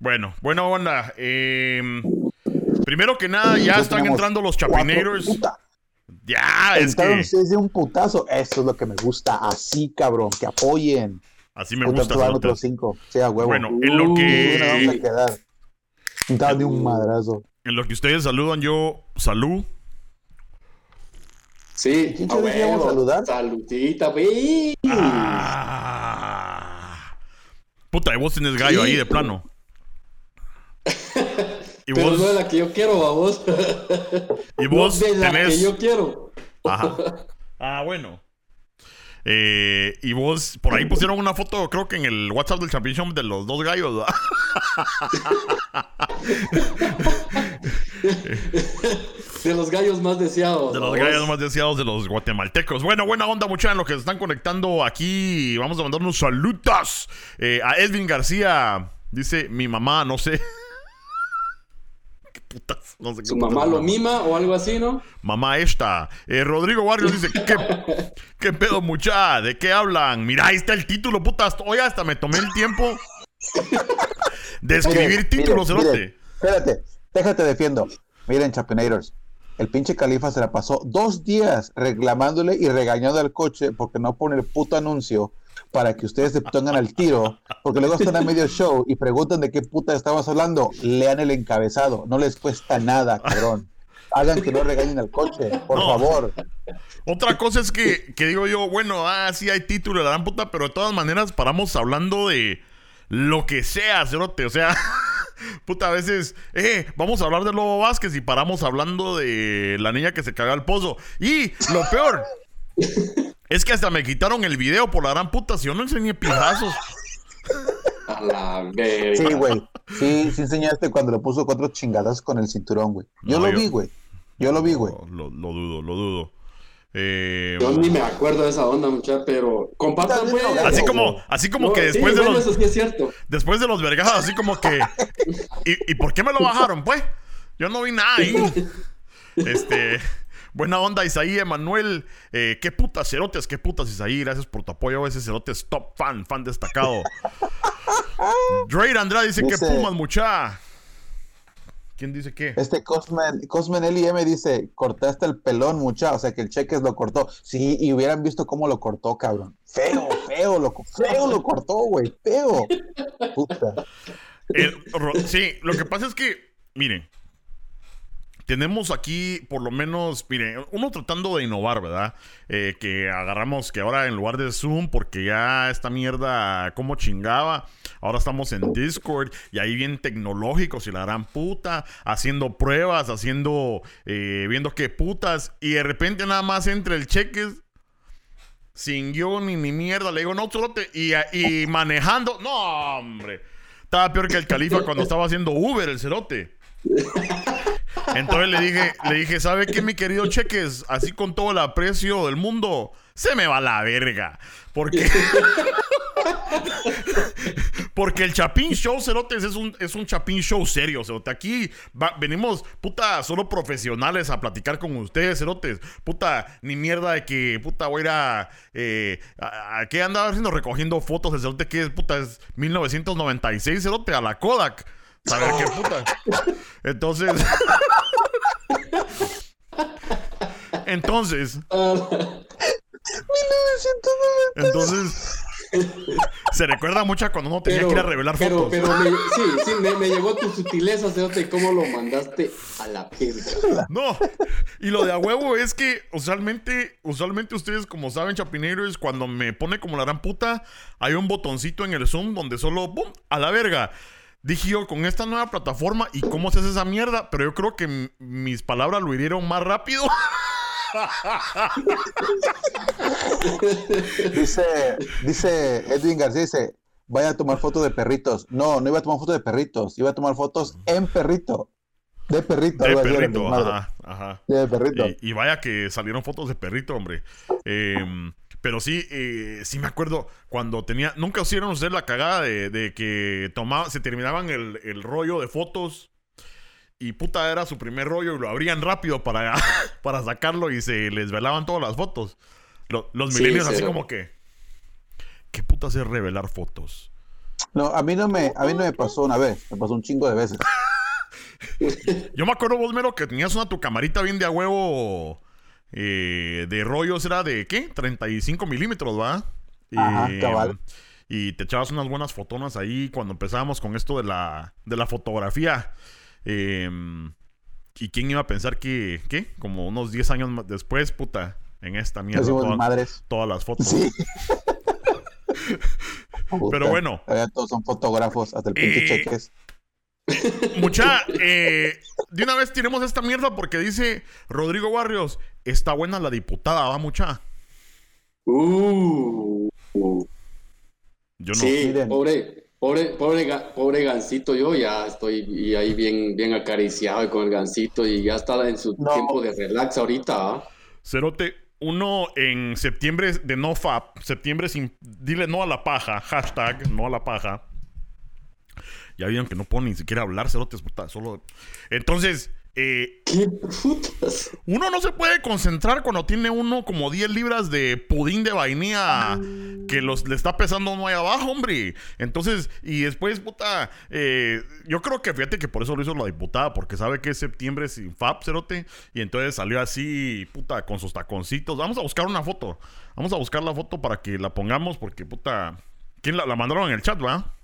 Bueno, buena onda. Eh, primero que nada, ya están entrando los Chapinators. Ya, es que... de un putazo. Eso es lo que me gusta. Así, cabrón. Que apoyen. Así me gusta. otros cinco. Sea huevo. Bueno, en lo que... de un madrazo. En lo que ustedes saludan, yo salud. Sí, ¿quién te a saludar? Saludita, wey. Ah. Puta, y vos tenés gallo ahí de plano. ¿Y Pero vos? no es la que yo quiero, a vos. ¿Y vos no la que yo quiero. Ajá. Ah, bueno. Eh, y vos, por ahí pusieron una foto, creo que en el WhatsApp del Championship de los dos gallos. de los gallos más deseados. De los gallos más deseados de los guatemaltecos. Bueno, buena onda, mucha en lo que se están conectando aquí. Vamos a mandar unos saludos eh, a Edwin García. Dice mi mamá, no sé. Putas. No sé ¿Su mamá lo mima o algo así, no? Mamá esta. Eh, Rodrigo Barrios dice, ¿qué, ¿qué pedo mucha? ¿De qué hablan? Mira, ahí está el título, putas. Hoy hasta me tomé el tiempo de escribir títulos, cerote. Espérate, déjate defiendo. Miren, Chapinators. El pinche califa se la pasó dos días reclamándole y regañando al coche porque no pone el puto anuncio para que ustedes se pongan al tiro, porque luego están a medio show y preguntan de qué puta estamos hablando, lean el encabezado, no les cuesta nada, cabrón. Hagan que no regañen al coche, por favor. Otra cosa es que, que, digo yo, bueno, ah, sí hay título, la gran puta, pero de todas maneras paramos hablando de lo que sea, cerote, o sea, puta, a veces, eh, vamos a hablar de Lobo Vázquez y paramos hablando de la niña que se caga al pozo. Y lo peor, es que hasta me quitaron el video por la gran puta, si yo no enseñé pijazos. A la Sí, güey. Sí, sí enseñaste cuando le puso cuatro chingadas con el cinturón, güey. Yo lo vi, güey. Yo lo vi, güey. Lo, dudo, lo dudo. Eh, yo ni me acuerdo de esa onda, muchacha, pero compartan, güey. Así como, así como que después de los. Eso sí es cierto. Después de los vergados, así como que. ¿y, ¿Y por qué me lo bajaron, pues? Yo no vi nada ahí. Este. Buena onda, Isaí, Emanuel. Eh, qué putas cerotes, qué putas, Isaí. Gracias por tu apoyo. Ese cerote es top fan, fan destacado. Dre Andrade dice, que Pumas, mucha. ¿Quién dice qué? Este Cosmen, Cosmen LM dice, cortaste el pelón, mucha, o sea que el Cheques lo cortó. Sí, y hubieran visto cómo lo cortó, cabrón. Feo, feo, lo, feo lo cortó, güey, feo. Puta. sí, lo que pasa es que, miren, tenemos aquí, por lo menos, mire, uno tratando de innovar, ¿verdad? Eh, que agarramos que ahora en lugar de Zoom, porque ya esta mierda, como chingaba, ahora estamos en Discord y ahí bien tecnológicos y la gran puta, haciendo pruebas, haciendo, eh, viendo qué putas, y de repente nada más entre el cheque sin guion ni ni mierda, le digo, no, solo te, y, y manejando, no, hombre, estaba peor que el califa cuando estaba haciendo Uber, el cerote. Entonces le dije, le dije, ¿sabe qué, mi querido Cheques? Así con todo el aprecio del mundo, se me va la verga. Porque. Porque el Chapín Show, Cerotes, es un, es un Chapín Show serio, Cerote. Aquí venimos, puta, solo profesionales a platicar con ustedes, Cerotes. Puta, ni mierda de que, puta, voy a ir a... Eh, ¿Qué andaba haciendo? Recogiendo fotos de Cerote, que es, puta, es 1996, Cerote, a la Kodak. ¿Saber qué puta? Entonces. Entonces. Entonces. Se recuerda mucho cuando uno tenía que ir a revelar fotos. Pero me, sí, sí, me, me, llegó tu sutileza, de cómo lo mandaste a la piedra. No, y lo de a huevo es que usualmente, usualmente ustedes, como saben, chapineros, cuando me pone como la gran puta, hay un botoncito en el Zoom donde solo, ¡pum! a la verga. Dije yo, con esta nueva plataforma y cómo se hace esa mierda, pero yo creo que mis palabras lo hirieron más rápido. dice, dice Edwin García, dice, vaya a tomar fotos de perritos. No, no iba a tomar fotos de perritos, iba a tomar fotos en perrito. De perrito. De perrito, ajá, ajá. De perrito. Y, vaya que salieron fotos de perrito, hombre. Eh, pero sí, eh, sí me acuerdo cuando tenía. Nunca hicieron ustedes la cagada de, que tomaba, se terminaban el, rollo de fotos. Y puta era su primer rollo y lo abrían rápido para, para sacarlo y se les velaban todas las fotos. los milenios así como que. ¿Qué puta es revelar fotos? No, a mí no me, a mí no me pasó una vez, me pasó un chingo de veces. Yo me acuerdo vos, Mero, que tenías una tu camarita bien de a huevo eh, de rollos, era de ¿qué? 35 milímetros, ¿va? Ajá, Eh, cabal. Y te echabas unas buenas fotonas ahí cuando empezábamos con esto de la, de la fotografía. Eh, ¿Y quién iba a pensar que, ¿qué? Como unos 10 años más después, puta, en esta mierda. Hacemos toda- madres. todas las fotos. Sí. Pero bueno. Todos son fotógrafos, hasta el pinche Eh, cheques. Mucha, eh, de una vez tiremos esta mierda porque dice Rodrigo Barrios, está buena la diputada, va mucha. Uh, uh. Yo no. Sí, pobre, pobre, pobre, pobre gancito, yo ya estoy y ahí bien, bien acariciado y con el gancito y ya está en su No. tiempo de relax ahorita. ¿ah? Cerote, uno en septiembre de no fap, septiembre sin, dile no a la paja, hashtag no a la paja. Ya vieron que no puedo ni siquiera hablar, cerotes, puta, solo. Entonces, eh, ¿Qué putas? uno no se puede concentrar cuando tiene uno como 10 libras de pudín de vainilla que los, le está pesando uno ahí abajo, hombre. Entonces, y después, puta, eh, yo creo que fíjate que por eso lo hizo la diputada, porque sabe que es septiembre sin FAP, cerote, y entonces salió así, puta, con sus taconcitos. Vamos a buscar una foto. Vamos a buscar la foto para que la pongamos, porque, puta, ¿quién la, la mandaron en el chat, va?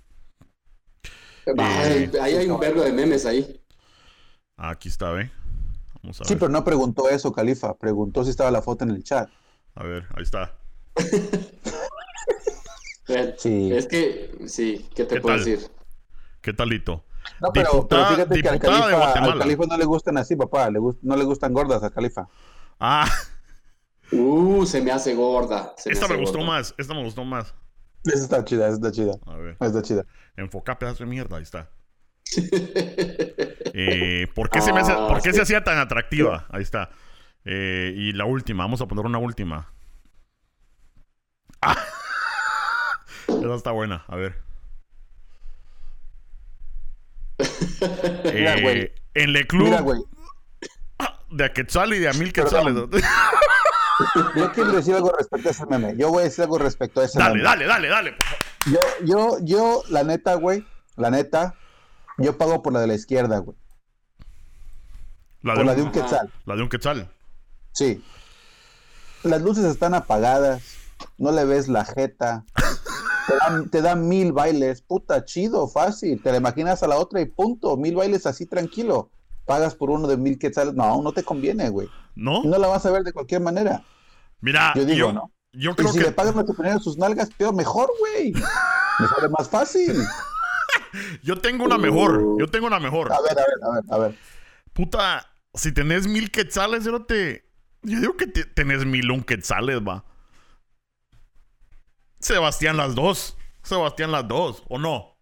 Ahí hay un verbo de memes ahí. Ah, aquí está, ve. Vamos a Sí, ver. pero no preguntó eso, Califa. Preguntó si estaba la foto en el chat. A ver, ahí está. Eh, Sí. Es que, sí, ¿qué te ¿Qué puedo tal? decir? ¿Qué talito? No, pero, Diputada- pero fíjate que al Califa, al. Califa no le gustan así, papá. Le gust- no le gustan gordas al Califa. Ah, Uh, se me hace gorda. se esta me gustó gorda. más. Esta me gustó más. Esa está chida, esa está chida. A ver. Esa está chida. Enfoca pedazo de mierda, ahí está. Eh, ¿Por qué, se, me hace- Ah, por qué sí. se hacía tan atractiva? Ahí está. Eh, y la última, vamos a poner una última. ¡Ah! Esa está buena, a ver. Mira, Eh, güey. en Le Club Mira, güey. de a Quetzal y de a mil Perdón. Quetzales. Yo quiero decir algo respecto a ese meme. Yo voy a decir algo respecto a ese dale, meme. dale, dale, dale. favor. Yo, yo, yo, la neta, güey. La neta, yo pago por la de la izquierda, güey. La Por de, la de un, quetzal. la de un Quetzal. Sí. Las luces están apagadas. No le ves la jeta. Te dan, te dan mil bailes. Puta, chido, fácil. Te la imaginas a la otra y punto. Mil bailes así tranquilo. Pagas por uno de mil quetzales. No, no te conviene, güey. ¿No? No la vas a ver de cualquier manera. Mira, Yo digo, yo, ¿no? yo Y creo si que le lo que poner sus nalgas, peor, mejor, güey. Me sale más fácil. yo tengo una mejor. Yo tengo una mejor. A ver, a ver, a ver, a ver. Puta, si tenés mil quetzales, yo te. Yo digo que te- tenés mil un quetzales, va. Sebastián, las dos. Sebastián, las dos, ¿o no?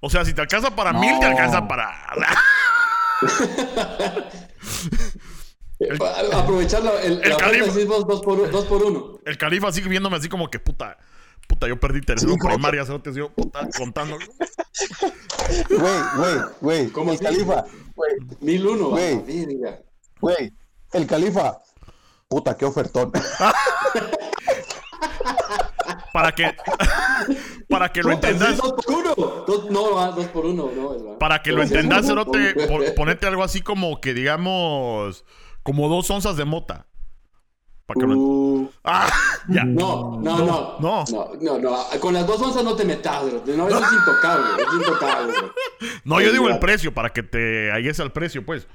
O sea, si te alcanza para mil, te alcanza para. Aprovechar la, el, el califa. decís vos, dos, por, un- dos por uno. El califa sigue viéndome así como que puta. Puta, yo perdí tercero Sí, en como- primaria, ¿sabes? Te sigo puta, contando. Güey, güey, güey. ¿Cómo el califa, güey, Mil uno. Güey. güey. El califa. Puta, qué ofertón. Para que. Para que lo entendas. dos por uno. Dos, no, dos por uno. No. Para que lo Pero es entendas, Cerote, montón, güey. po- ponete algo así como que digamos. Como dos onzas de mota. Para que lo Uh, ¡Ah! Ya. no, no, no, no. no, no, no, Con las dos onzas no te metas, bro. No, eso es intocable, es intocable. bro. No, yo digo el precio, para que te halles al precio, pues.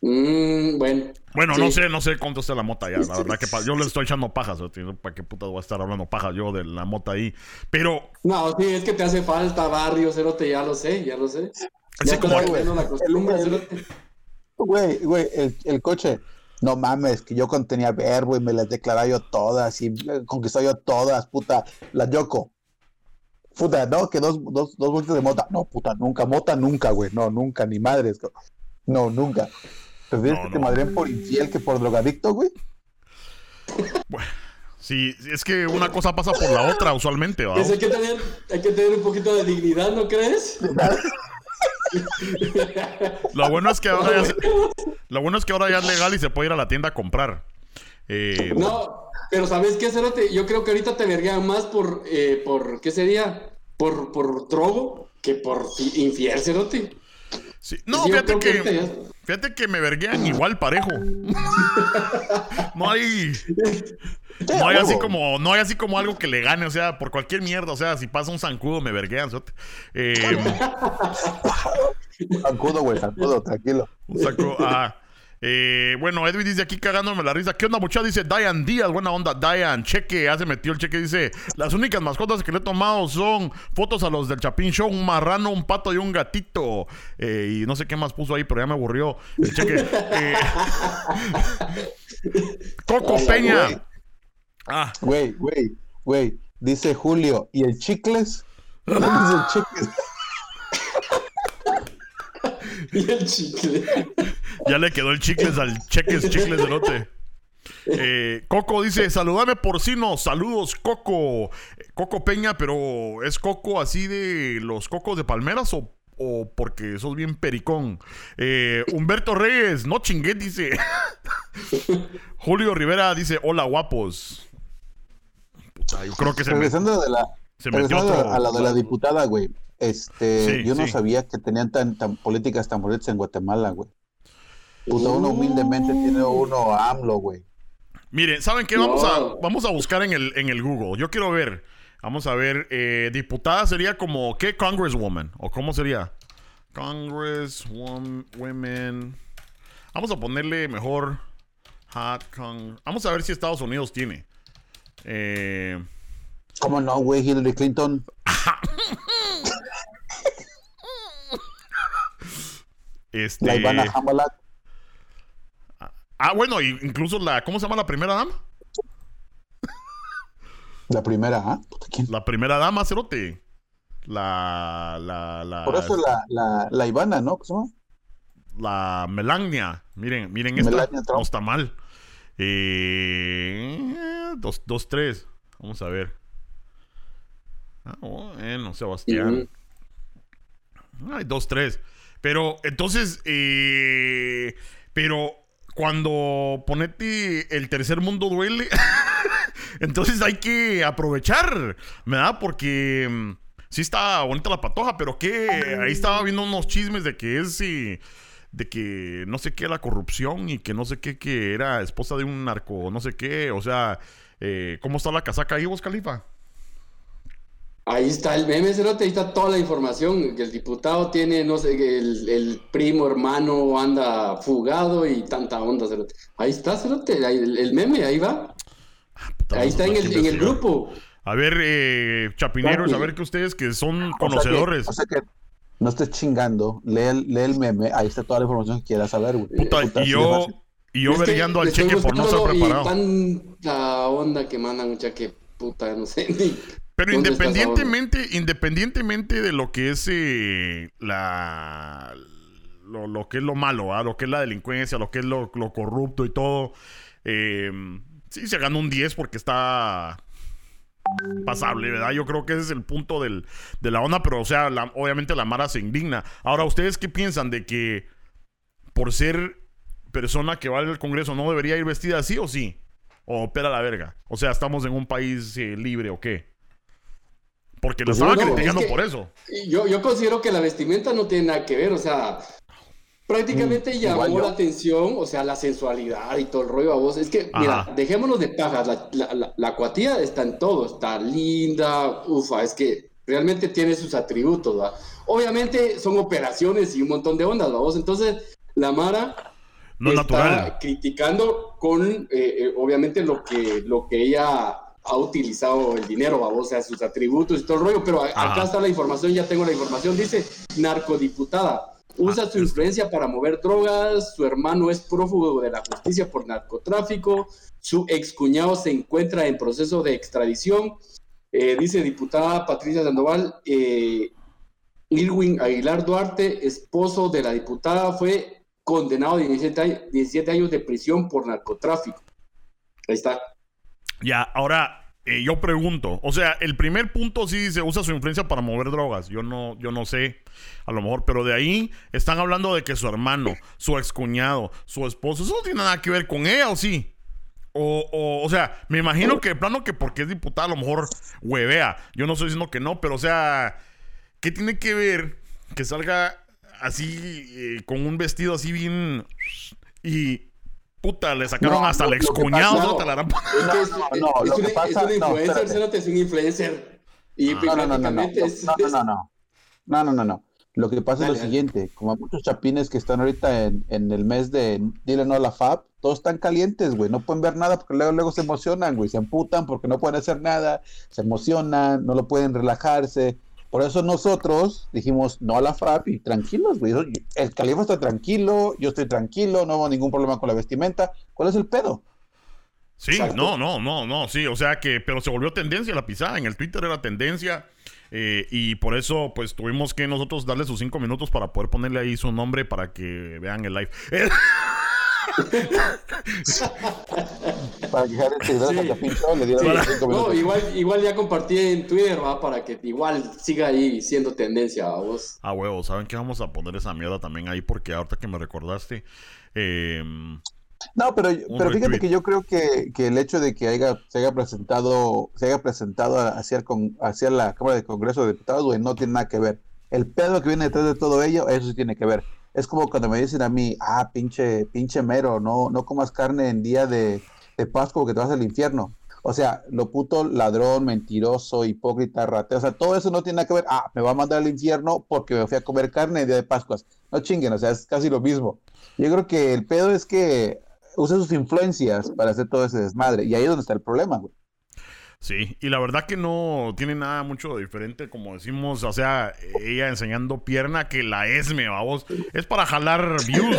Mm, bueno. Bueno, Sí. no sé, no sé cuánto está la mota ya. La verdad que yo le estoy echando pajas. ¿Para qué puta voy a estar hablando pajas yo de la mota ahí? Pero, No, sí, es que te hace falta barrio, cerote, ya lo sé, ya lo sé. Así Ya como- la costumbre, cerote. Güey, güey, el, el coche. No mames, que yo cuando tenía verbo y me las declaraba yo todas y eh, conquistó yo todas, puta. La Yoko. Puta, no, que dos, dos, dos vueltas de mota. No, puta, nunca, mota nunca, güey. No, nunca, ni madres. No, nunca. ¿Prefieres No, que te madren por infiel que por drogadicto, güey? bueno, sí, es que una cosa pasa por la otra usualmente, ¿va? Pues hay, que tener, hay que tener un poquito de dignidad, ¿no crees? Lo bueno es que ahora ya, se- lo bueno es que ahora ya es legal y se puede ir a la tienda a comprar. Eh, No, pero ¿sabes qué, cerote? Yo creo que ahorita te verguean más por, eh, por ¿qué sería? por, por drogo que por infiel, cerote. Sí. No, fíjate que, fíjate que me verguean igual parejo. no hay. No hay así como, no hay así como algo que le gane, o sea, por cualquier mierda, o sea, si pasa un zancudo me verguean. Eh, zancudo, güey, zancudo, tranquilo. Un zancudo, ah. Eh, bueno, Edwin dice aquí cagándome la risa. ¿Qué onda, muchacha? Dice Diane Díaz, buena onda. Diane, cheque, ya se metió el cheque. Dice: Las únicas mascotas que le he tomado son fotos a los del Chapín Show: un marrano, un pato y un gatito. Eh, y no sé qué más puso ahí, pero ya me aburrió el cheque. Eh, Coco Peña. Ah. Güey, güey, güey. Dice Julio: ¿y el chicles? ¿Dónde es el chicles? y el chicle. Ya le quedó el chicles al cheques, chicles de lote. Eh, Coco dice, saludame porcino, saludos Coco. Coco Peña, pero ¿es Coco así de los cocos de palmeras o, porque sos bien pericón? Eh, Humberto Reyes, no chingué, dice. Julio Rivera dice, hola guapos. yo creo que se Regresando de la, se metió a la de la diputada, güey. Este, yo no sabía que tenían tan, tan políticas tan bonitas en Guatemala, güey. Puta, uno humildemente tiene uno AMLO, güey. Miren, ¿saben qué? Vamos, a, vamos a buscar en el, en el Google. Yo quiero ver. Vamos a ver. Eh, diputada sería como. ¿Qué? Congresswoman. ¿O cómo sería? Congresswoman. Vamos a ponerle mejor. Hot Vamos a ver si Estados Unidos tiene. Eh. ¿Cómo no, güey? Hillary Clinton. Este... La Ivana Hamalat. Ah, bueno, incluso la. ¿Cómo se llama la primera dama? La primera, ¿ah? La primera dama, Cerote. La, la, la. Por eso la, la, la Ivana, ¿no? ¿Cómo se llama? La Melania. Miren, miren esta. No está mal. Eh, dos, dos, tres. Vamos a ver. Ah, bueno, Sebastián. Ay, dos, tres. Pero entonces, eh, pero cuando ponete el tercer mundo duele, entonces hay que aprovechar, ¿verdad? Porque mm, sí está bonita la patoja, pero que ahí estaba viendo unos chismes de que es de que no sé qué la corrupción y que no sé qué que era esposa de un narco, no sé qué, o sea, eh, ¿cómo está la casaca ahí vos, Califa? Ahí está el meme, Cerote, ahí está toda la información. Que el diputado tiene, no sé, que el, primo hermano anda fugado y tanta onda, Cerote. Ahí está, Cerote, el, meme, ahí va. Ah, ahí está en el, grupo. A ver, eh, chapineros, a ver que ustedes que son conocedores. O sea que, no estés chingando, lee el, meme, ahí está toda la información que quieras saber, güey. y yo, y yo al cheque por no estar preparado. tanta onda que mandan, mucha que puta, no sé, ni pero independientemente, independientemente de lo que es eh, la lo, que es lo malo, lo que es la delincuencia, lo que es lo, corrupto y todo, eh, sí se ganó un 10 porque está pasable, ¿verdad? Yo creo que ese es el punto del, de la onda, pero o sea, obviamente la Mara se indigna. Ahora, ¿ustedes qué piensan de que por ser persona que va al Congreso no debería ir vestida así o sí? ¿O opera la verga? O sea, ¿estamos en un país eh, libre o qué? Porque lo pues estaban criticando por eso. Yo, yo considero que la vestimenta no tiene nada que ver, o sea, prácticamente mm, llamó la atención, o sea, la sensualidad y todo el rollo a vos. Es que, mira, dejémonos de pajas, la, la, la, cuatía está en todo, está linda, ufa, es que realmente tiene sus atributos, ¿va? Obviamente son operaciones y un montón de ondas, vos. Entonces, la Mara no está criticando con, eh, eh, obviamente, lo que, lo que ella ha utilizado el dinero, o sea, sus atributos y todo el rollo, pero acá está la información, ya tengo la información, dice narcodiputada. Usa ah, su influencia para mover drogas, su hermano es prófugo de la justicia por narcotráfico, su excuñado se encuentra en proceso de extradición, eh, dice diputada Patricia Sandoval, eh, Irwin Aguilar Duarte, esposo de la diputada, fue condenado a 17 años de prisión por narcotráfico. Ahí está. Ya, ahora eh, yo pregunto, o sea, el primer punto sí dice usa su influencia para mover drogas. Yo no, yo no sé, a lo mejor, pero de ahí están hablando de que su hermano, su excuñado, su esposo, eso no tiene nada que ver con ella, ¿o sí? O, o, sea, me imagino que de plano que porque es diputada a lo mejor huevea. Yo no estoy diciendo que no, pero o sea, ¿qué tiene que ver que salga así eh, con un vestido así bien y puta, le sacaron No, hasta que excuñado, ¿no? No, no, es lo una, que pasa- es una no, influencer. Cerote, es un influencer. Y. No, no, no, no, no, no, no, no, no. No, no, no, no. Lo que pasa Dale, es lo dale. siguiente, como hay muchos chapines que están ahorita en, en el mes de Dile no a la FAB, todos están calientes, güey, no pueden ver nada porque luego, luego se emocionan, güey, se emputan porque no pueden hacer nada, se emocionan, no lo pueden relajarse. Por eso nosotros dijimos no a la FAB y tranquilos, güey. El califa está tranquilo, yo estoy tranquilo, no hubo ningún problema con la vestimenta. ¿Cuál es el pedo? Sí, no, no, no, no, sí, o sea que, pero se volvió tendencia la pisada, en el Twitter era tendencia, eh, y por eso, pues, tuvimos que nosotros darle sus cinco minutos para poder ponerle ahí su nombre para que vean el live. Eh, Para que Jared seguidores Sí. a le dieron Sí. los cinco No, minutos. igual, igual ya compartí en Twitter, va, para que igual siga ahí siendo tendencia a vos. a huevo, ¿saben qué? Vamos a poner esa mierda también ahí porque ahorita que me recordaste, eh, No, pero, pero fíjate retweet. que yo creo que, que el hecho de que haya, se haya presentado, se haya presentado hacia, el con- hacia la Cámara de Congreso de Diputados, güey, no tiene nada que ver. El pedo que viene detrás de todo ello, eso sí tiene que ver. Es como cuando me dicen a mí, ah, pinche, pinche mero, no, no comas carne en día de, de Pascua porque te vas al infierno. O sea, lo puto ladrón, mentiroso, hipócrita, rateo, o sea, todo eso no tiene nada que ver. Ah, me va a mandar al infierno porque me fui a comer carne el día de Pascuas. No chinguen, o sea, es casi lo mismo. Yo creo que el pedo es que usa sus influencias para hacer todo ese desmadre. Y ahí es donde está el problema, güey. Sí, y la verdad que no tiene nada mucho diferente, como decimos, o sea, ella enseñando pierna que la Esme, vamos, es para jalar views.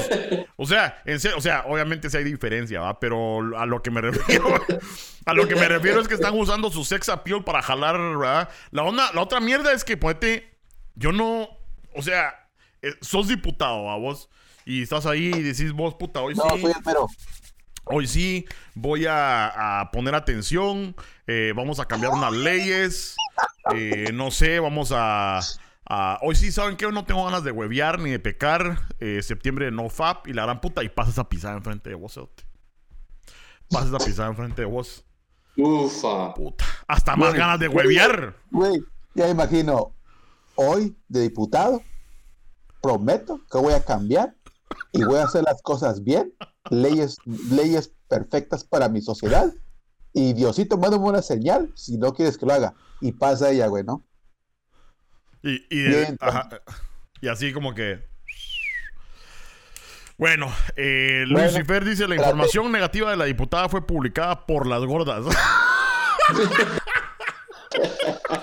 O sea, en serio, o sea, obviamente sí hay diferencia, va, pero a lo que me refiero, a lo que me refiero es que están usando su sex appeal para jalar, ¿verdad? La onda, la otra mierda es que, ponete, yo no, o sea, eh, sos diputado, ¿va, vos, y estás ahí y decís vos, puta, hoy No, sí. soy el mero. Hoy sí voy a, a poner atención, eh, vamos a cambiar unas leyes, eh, no sé, vamos a, a- Hoy sí, ¿saben qué? Hoy no tengo ganas de huevear ni de pecar, eh, septiembre no FAP y la gran puta y pasas a pisar enfrente de vos, cerote. Pasas a pisar enfrente de vos, Ufa. puta. Hasta más ganas de huevear. Güey, ya imagino, hoy de diputado, prometo que voy a cambiar y voy a hacer las cosas bien, leyes, leyes perfectas para mi sociedad. Y Diosito, mándame una señal si no quieres que lo haga. Y pasa ella, güey, ¿no? Y, y, Bien, ajá, y así como que... Bueno, eh, Bueno, Lucifer dice, la información negativa de la diputada fue publicada por las gordas.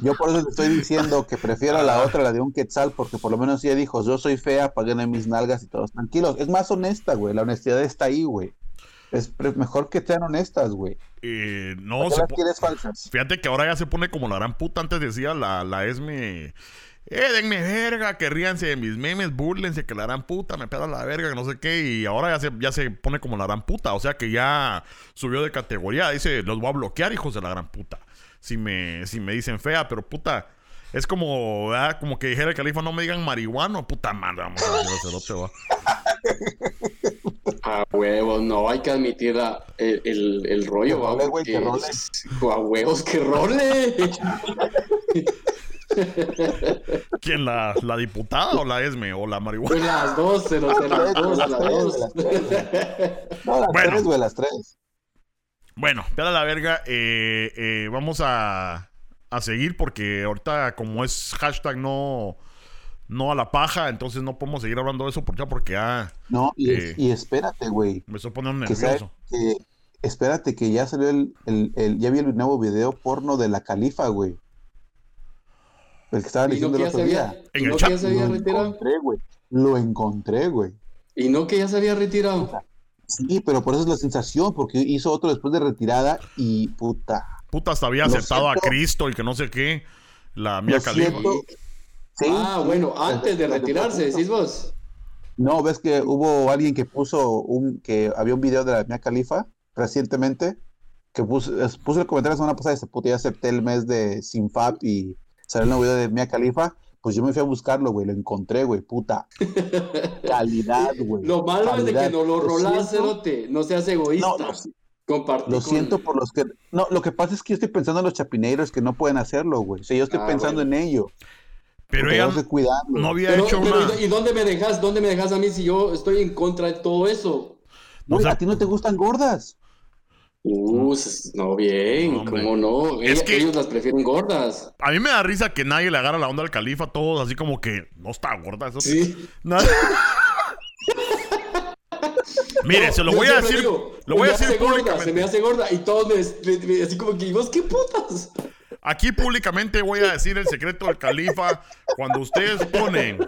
Yo por eso le estoy diciendo que prefiero a Ah. la otra, la de un quetzal, porque por lo menos ella dijo, yo soy fea, paguen mis nalgas y todos tranquilos. Es más honesta, güey. La honestidad está ahí, güey. Es mejor que sean honestas, güey. Eh, ¿Por no, se las falsas? fíjate que ahora ya se pone como la gran puta. Antes decía la, la Esme, eh, denme verga, que ríanse de mis memes, burlense, que la gran puta, me pega la verga, que no sé qué. Y ahora ya se, ya se pone como la gran puta. O sea que ya subió de categoría. Dice, los voy a bloquear, hijos de la gran puta. Si me, si me dicen fea, pero puta. Es como, ¿verdad? Como que dijera el califa, no me digan marihuano, puta madre, vamos a decir cerote, va. A huevos, no, hay que admitir la- el, el, el rollo, Que va, role, güey, que role. A huevos, que role. ¿Quién? La, ¿La diputada o la Esme? ¿O la marihuana? Pues las dos, se los de las dos, las dos. las tres, No, las Bueno. tres, güey, las tres. Bueno, pela la verga. eh, eh, vamos a, a seguir porque ahorita, como es hashtag no, no a la paja, entonces no podemos seguir hablando de eso porque, porque ya No, y, Eh. y espérate, güey. me estoy poniendo nervioso. que, espérate, que ya salió el, el, el- ya vi el nuevo video porno de la califa, güey. El que estaba no diciendo que el otro había, día. En y el no chat. que ya se había Lo retirado. encontré, güey. Lo encontré, güey. Y no que ya se había retirado. Sí, pero por eso es la sensación, porque hizo otro después de retirada y puta. Puta, hasta había aceptado a. Cristo y que no sé qué. La mía siento. Sí, ah, sí, bueno, antes de retirarse, decís vos. No, ves que hubo alguien que puso un, que había un video de la Mia Califa recientemente, que puso, puso el comentario la semana pasada y se puta, ya acepté el mes de Sinfap y salió el nuevo video de Mia Califa, Pues yo me fui a buscarlo, güey, lo encontré, güey, puta. Calidad, güey. Lo malo es de que no lo rolas, cerote. No seas egoísta. No, no, Lo con- siento por los que. No, lo que pasa es que yo estoy pensando en los chapineiros que no pueden hacerlo, güey. O sea, yo estoy Ah, pensando bueno. en ello. Pero ella tenemos que cuidarlo. no había Pero, hecho pero, una. ¿y dónde me dejas? ¿Dónde me dejas a mí si yo estoy en contra de todo eso? Güey, o sea- a ti no te gustan gordas. Uh, no, bien, Hombre. ¿cómo no? Es Ella- que- Ellos las prefieren gordas. A mí me da risa que nadie le agarra la onda al califa, todos así como que no está gorda eso. Sí. Nada. Mire, se lo voy a decir. digo, lo voy a decir hace gorda, se públicamente. me hace gorda y todos me, me- me- así como que, ¿y vos qué putas? Aquí públicamente voy a decir el secreto del califa. Cuando ustedes ponen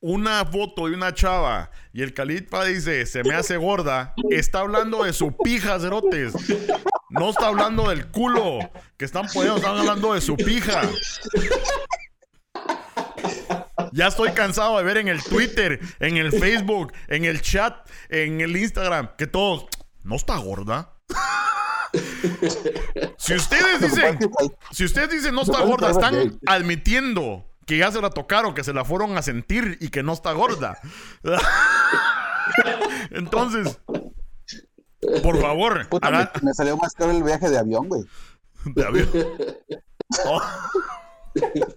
una foto de una chava y el califa dice se me hace gorda, está hablando de su pija, cerotes. No está hablando del culo que están poniendo, están hablando de su pija. Ya estoy cansado de ver en el Twitter, en el Facebook, en el chat, en el Instagram, que todos, ¿no está gorda? Si ustedes dicen, si ustedes dicen no está gorda, están admitiendo que ya se la tocaron, que se la fueron a sentir y que no está gorda. Entonces, por favor, Puta, haga- me, me salió más caro el viaje de avión, güey. de avión. Oh.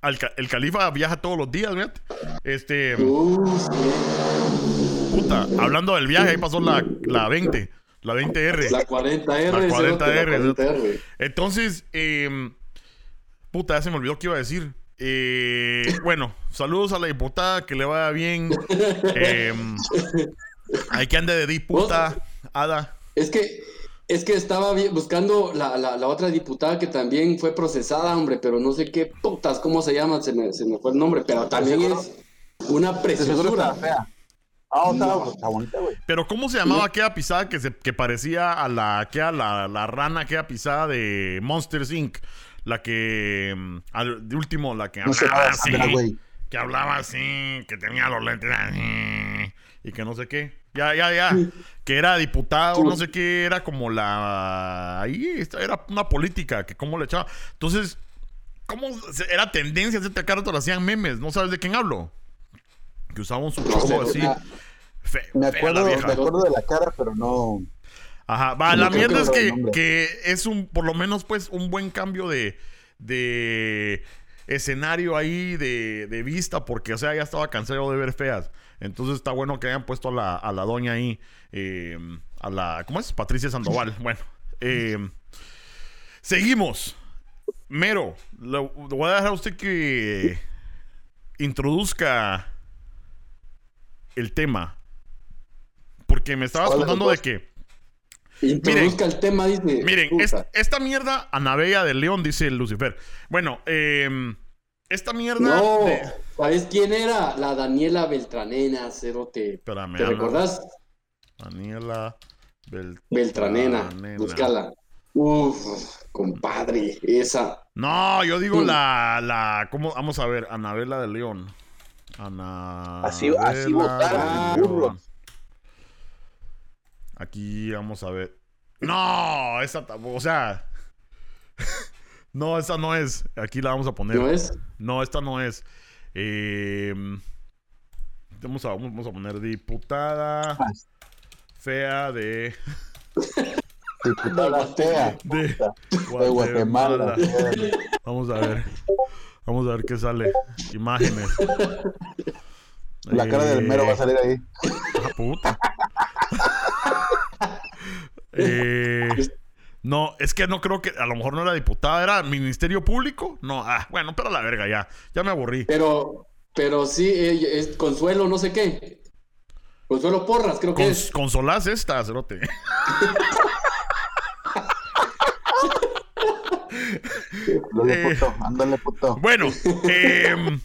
Al ca- el califa viaja todos los días, fíjate. Este, puta, hablando del viaje, ahí pasó la, la 20, la 20R. La 40R. La 40R, cerote, la 40R. Entonces, eh, puta, ya se me olvidó qué iba a decir. Eh, bueno, saludos a la diputada, que le vaya bien. Eh, hay que ande de diputa, Ada. Es que, es que estaba buscando la, la, la otra diputada que también fue procesada, hombre, pero no sé qué putas, cómo se llama, se me, se me fue el nombre, pero también es una preciosura. fea. Ah, está, No. está bonita, güey. Pero ¿cómo se llamaba aquella pisada que, se, que parecía a la, aquella, la, la rana, aquella pisada de Monsters Inc.? La que, mm, al- de último, la que No hablaba así. Güey. que hablaba así, que tenía los lentes así, y que no sé qué. Ya, ya, ya. Que era diputado, no sé qué, era como la... Ahí esta era una política, que cómo le echaba. Entonces, ¿cómo era tendencia? Cada rato le hacían memes, ¿no sabes de quién hablo? Que usaban su No sé, cholo así. me- Fe- Me fea acuerdo, me acuerdo de la cara, pero no. Ajá, va, la mierda es que, es un, por lo menos, pues, un buen cambio de, de escenario ahí, de, de vista, porque, o sea, ya estaba cansado de ver feas. Entonces está bueno que hayan puesto a la, a la doña ahí, eh, a la, ¿cómo es? Patricia Sandoval. Bueno, eh, seguimos. Mero, le, le voy a dejar a usted que introduzca el tema. Porque me estabas ¿Cuál es el contando de que Introduzca el tema, dice. Miren, es- esta mierda, Anabella de León, dice Lucifer. Bueno, eh, esta mierda. No, de- ¿sabes quién era? La Daniela Beltranena, cerote. Espérame, ¿Te recordás? Daniela Bel- Beltranena, Beltranena. búscala. Uf, compadre, esa. No, yo digo Mm. la, la. ¿Cómo? Vamos a ver, Anabela de León. Ana. Así- así votaron, burros. Aquí vamos a ver. No, esa tampoco. O sea. no, esa no es. Aquí la vamos a poner. ¿No es? No, esta no es. Eh, vamos, a, vamos a poner diputada fea de, Diputada fea. de De Guatemala. Vamos a ver. Vamos a ver qué sale. Imágenes. La cara del mero va a salir ahí. Ah, puta. Eh, no, es que no creo que. A lo mejor no era diputada, era Ministerio Público. No, ah, bueno, pero a la verga, ya. Ya me aburrí. Pero, pero sí, eh, es Consuelo, no sé qué. Consuelo Porras, creo que es. consolás esta, cerote. Ándale, Eh. puto. Ándale, puto. Bueno, em,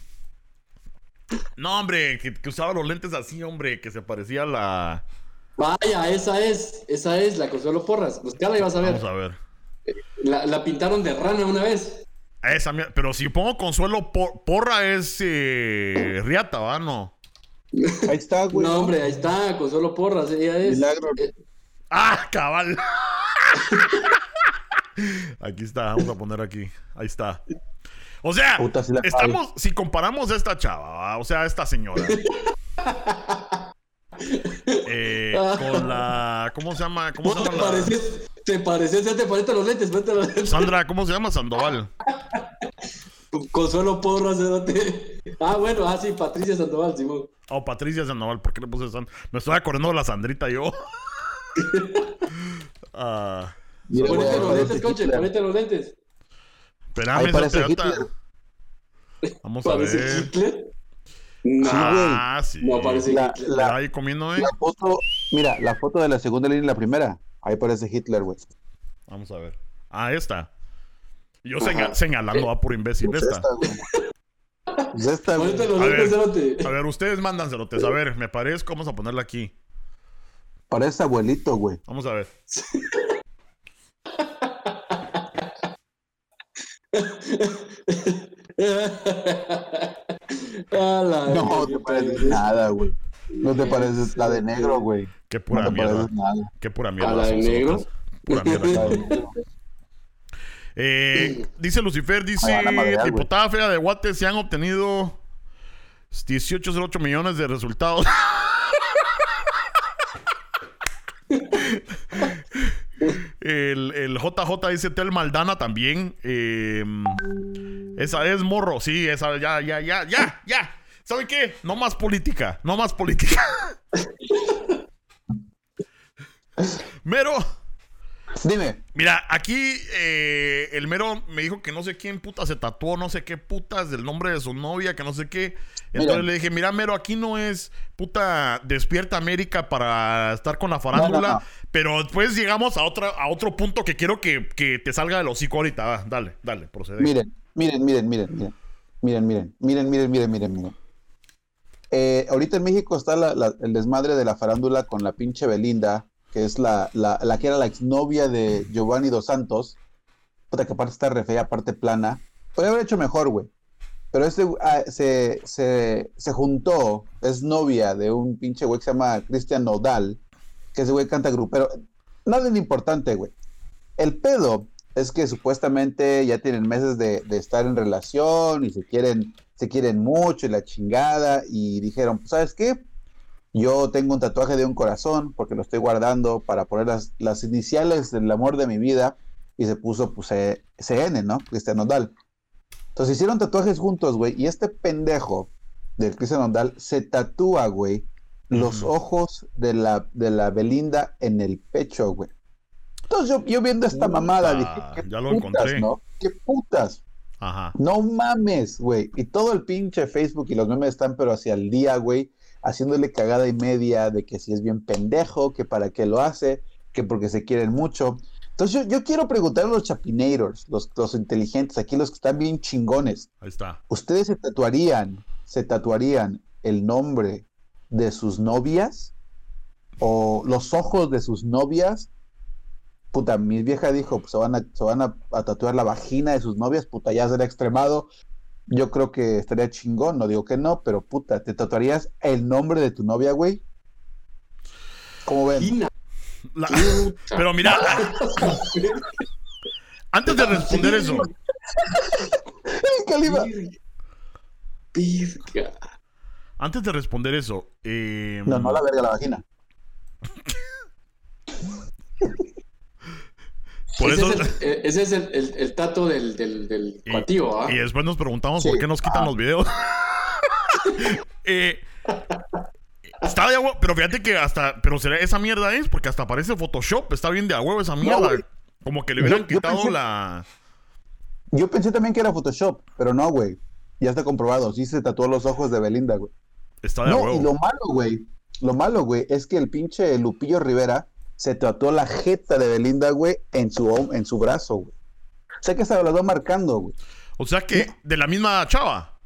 no, hombre, que, que usaba los lentes así, hombre, que se parecía a la. Vaya, esa es, esa es la Consuelo Porras. Buscala y vas a ver. Vamos a ver. La, la pintaron de rana una vez. Esa, pero si pongo Consuelo por- Porra es eh, Riata, ¿va? No. Ahí está, güey. No, hombre, ahí está, Consuelo Porras, ella es. Milagro. Eh, ¡Ah, cabal! Aquí está, vamos a poner aquí. Ahí está. O sea, estamos, si comparamos a esta chava, ¿va? o sea, a esta señora. eh, con la. ¿Cómo se llama? ¿Cómo se ¿Vos te llama? la- pareces? ¿Te pareces? Ya te ponete los lentes, ponete los lentes. Sandra, ¿cómo se llama? Sandoval. Consuelo Porras. Ah, bueno, ah, sí, Patricia Sandoval, Simón. Oh, Patricia Sandoval, ¿por qué le puse San? Me estoy acordando de la Sandrita yo. Ah, Mira, Ponete los lentes, coche, Hitler. ponete los lentes. espérame, Ahí parece esa pelota. Hitler. Vamos a ¿Parece ver. Hitler? No, Ah, sí. no parece La- Hitler. la- Ahí comiendo, ¿eh? La foto, mira, la foto de la segunda línea y la primera. Ahí parece Hitler, güey. Vamos a ver. Ah, esta. Yo señalando a puro imbécil. Es Esta. esta, güey. Es esta, güey. A ver. A ver, ustedes mándanselotes. A ver, me parezco. Vamos a ponerla aquí. Parece abuelito, güey. Vamos a ver. No te pareces nada, güey. No te pareces la de negro, güey. Qué No pura te mierda. nada. Qué pura ¿A mierda. la de negro? Pura mierda. Eh, dice Lucifer, dice, a güey. diputada fea de Guate, se han obtenido 18,08 millones de resultados. el, el JJ dice Tel Maldana también. eh, esa es morro, sí, esa ya, ya, ya, ya, ya. ¿Saben qué? No más política, no más política. Mero. Dime, Mira, aquí eh, el mero me dijo que no sé quién puta se tatuó, no sé qué putas del nombre de su novia, que no sé qué. Entonces Mira. le dije, mira, mero, aquí no es puta despierta América para estar con la farándula, No, no, no. pero después llegamos a otra, a otro punto que quiero que, que te salga del hocico ahorita. Va, dale, dale, procede. miren, miren, miren, miren, miren. Miren, miren, miren, miren, miren, miren, miren. Eh, ahorita en México está la- la- el desmadre de la farándula con la pinche Belinda, que es la, la, la que era la exnovia de Giovanni Dos Santos. Puta, que aparte está re fea, aparte plana. Podría haber hecho mejor, güey. Pero este se, se, se juntó, es novia de un pinche güey que se llama Cristian Nodal, que ese güey canta grupero. Nada de importante, güey. El pedo es que supuestamente ya tienen meses de, de estar en relación y se quieren, se quieren mucho y la chingada. Y dijeron, pues, ¿sabes qué? Yo tengo un tatuaje de un corazón porque lo estoy guardando para poner las, las iniciales del amor de mi vida. Y se puso, pues, CN, ¿no? Cristian Nodal. Entonces hicieron tatuajes juntos, güey. Y este pendejo del Cristian Nodal se tatúa, güey, los ojos de la, de la Belinda en el pecho, güey. Entonces yo, yo viendo esta Puta, mamada dije, ¿qué ya lo putas, encontré. ¿no? ¿Qué putas? Ajá. No mames, güey. Y todo el pinche Facebook y los memes están pero hacia el día, güey, haciéndole cagada y media de que si es bien pendejo, que para qué lo hace, que porque se quieren mucho. Entonces yo, yo quiero preguntar a los chapinators, los, los inteligentes, aquí los que están bien chingones. Ahí está. ¿Ustedes se tatuarían, se tatuarían el nombre de sus novias? ¿O los ojos de sus novias? Puta, mi vieja dijo, pues se van, a, se van a, a tatuar la vagina de sus novias, puta, ya será extremado. Yo creo que estaría chingón, no digo que no, pero puta, ¿te tatuarías el nombre de tu novia, güey? ¿Cómo ven? La-. Pero mira, antes de responder eso, antes de responder eso, eh, No, no la verga, la vagina. por ese eso... es, el, eh, ese es el, el- el tato del, del, del Y- cuatío, ¿ah? Y después nos preguntamos Sí. por qué nos quitan Ah. los videos. Eh, está de a huevo, pero fíjate que hasta, pero será esa mierda es, porque hasta parece Photoshop, está bien de a huevo esa mierda. Como que le hubieran Yo- yo quitado pensé- la. Yo pensé también que era Photoshop, pero no, güey. Ya está comprobado. Sí se tatuó los ojos de Belinda, güey. Está de a No, huevo. y lo malo, güey. Lo malo, güey, es que el pinche Lupillo Rivera se tatuó la jeta de Belinda, güey, en su, en su brazo, güey. O sea que se lo va marcando, güey. O sea que, de la misma chava.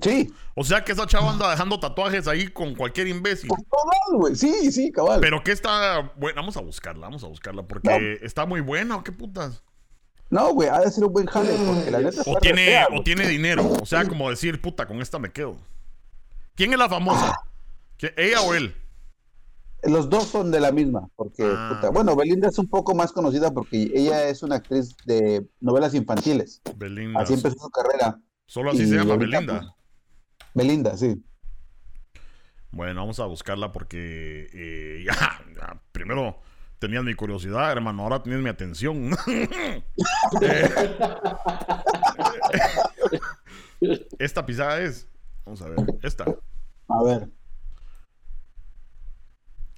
Sí, O sea que esa chava anda dejando tatuajes ahí con cualquier imbécil. por todos, güey. Sí, sí, cabal. Pero que está. Bueno, vamos a buscarla, vamos a buscarla, porque está muy buena, ¿o qué putas? No, güey, ha de ser un buen jale, porque la neta O tiene, fea, o tiene dinero. O sea, como decir, puta, con esta me quedo. ¿Quién es la famosa? ¿Qui- ¿Ella o él? Los dos son de la misma, porque, Ah. puta, bueno, Belinda es un poco más conocida porque ella es una actriz de novelas infantiles. Belinda. Así empezó su carrera. Solo así y se llama ahorita, Belinda. pues, Belinda, sí. Bueno, vamos a buscarla porque eh, ya, ya, primero tenías mi curiosidad, hermano, ahora tienes mi atención. Eh, esta pisada es, vamos a ver, esta, A ver.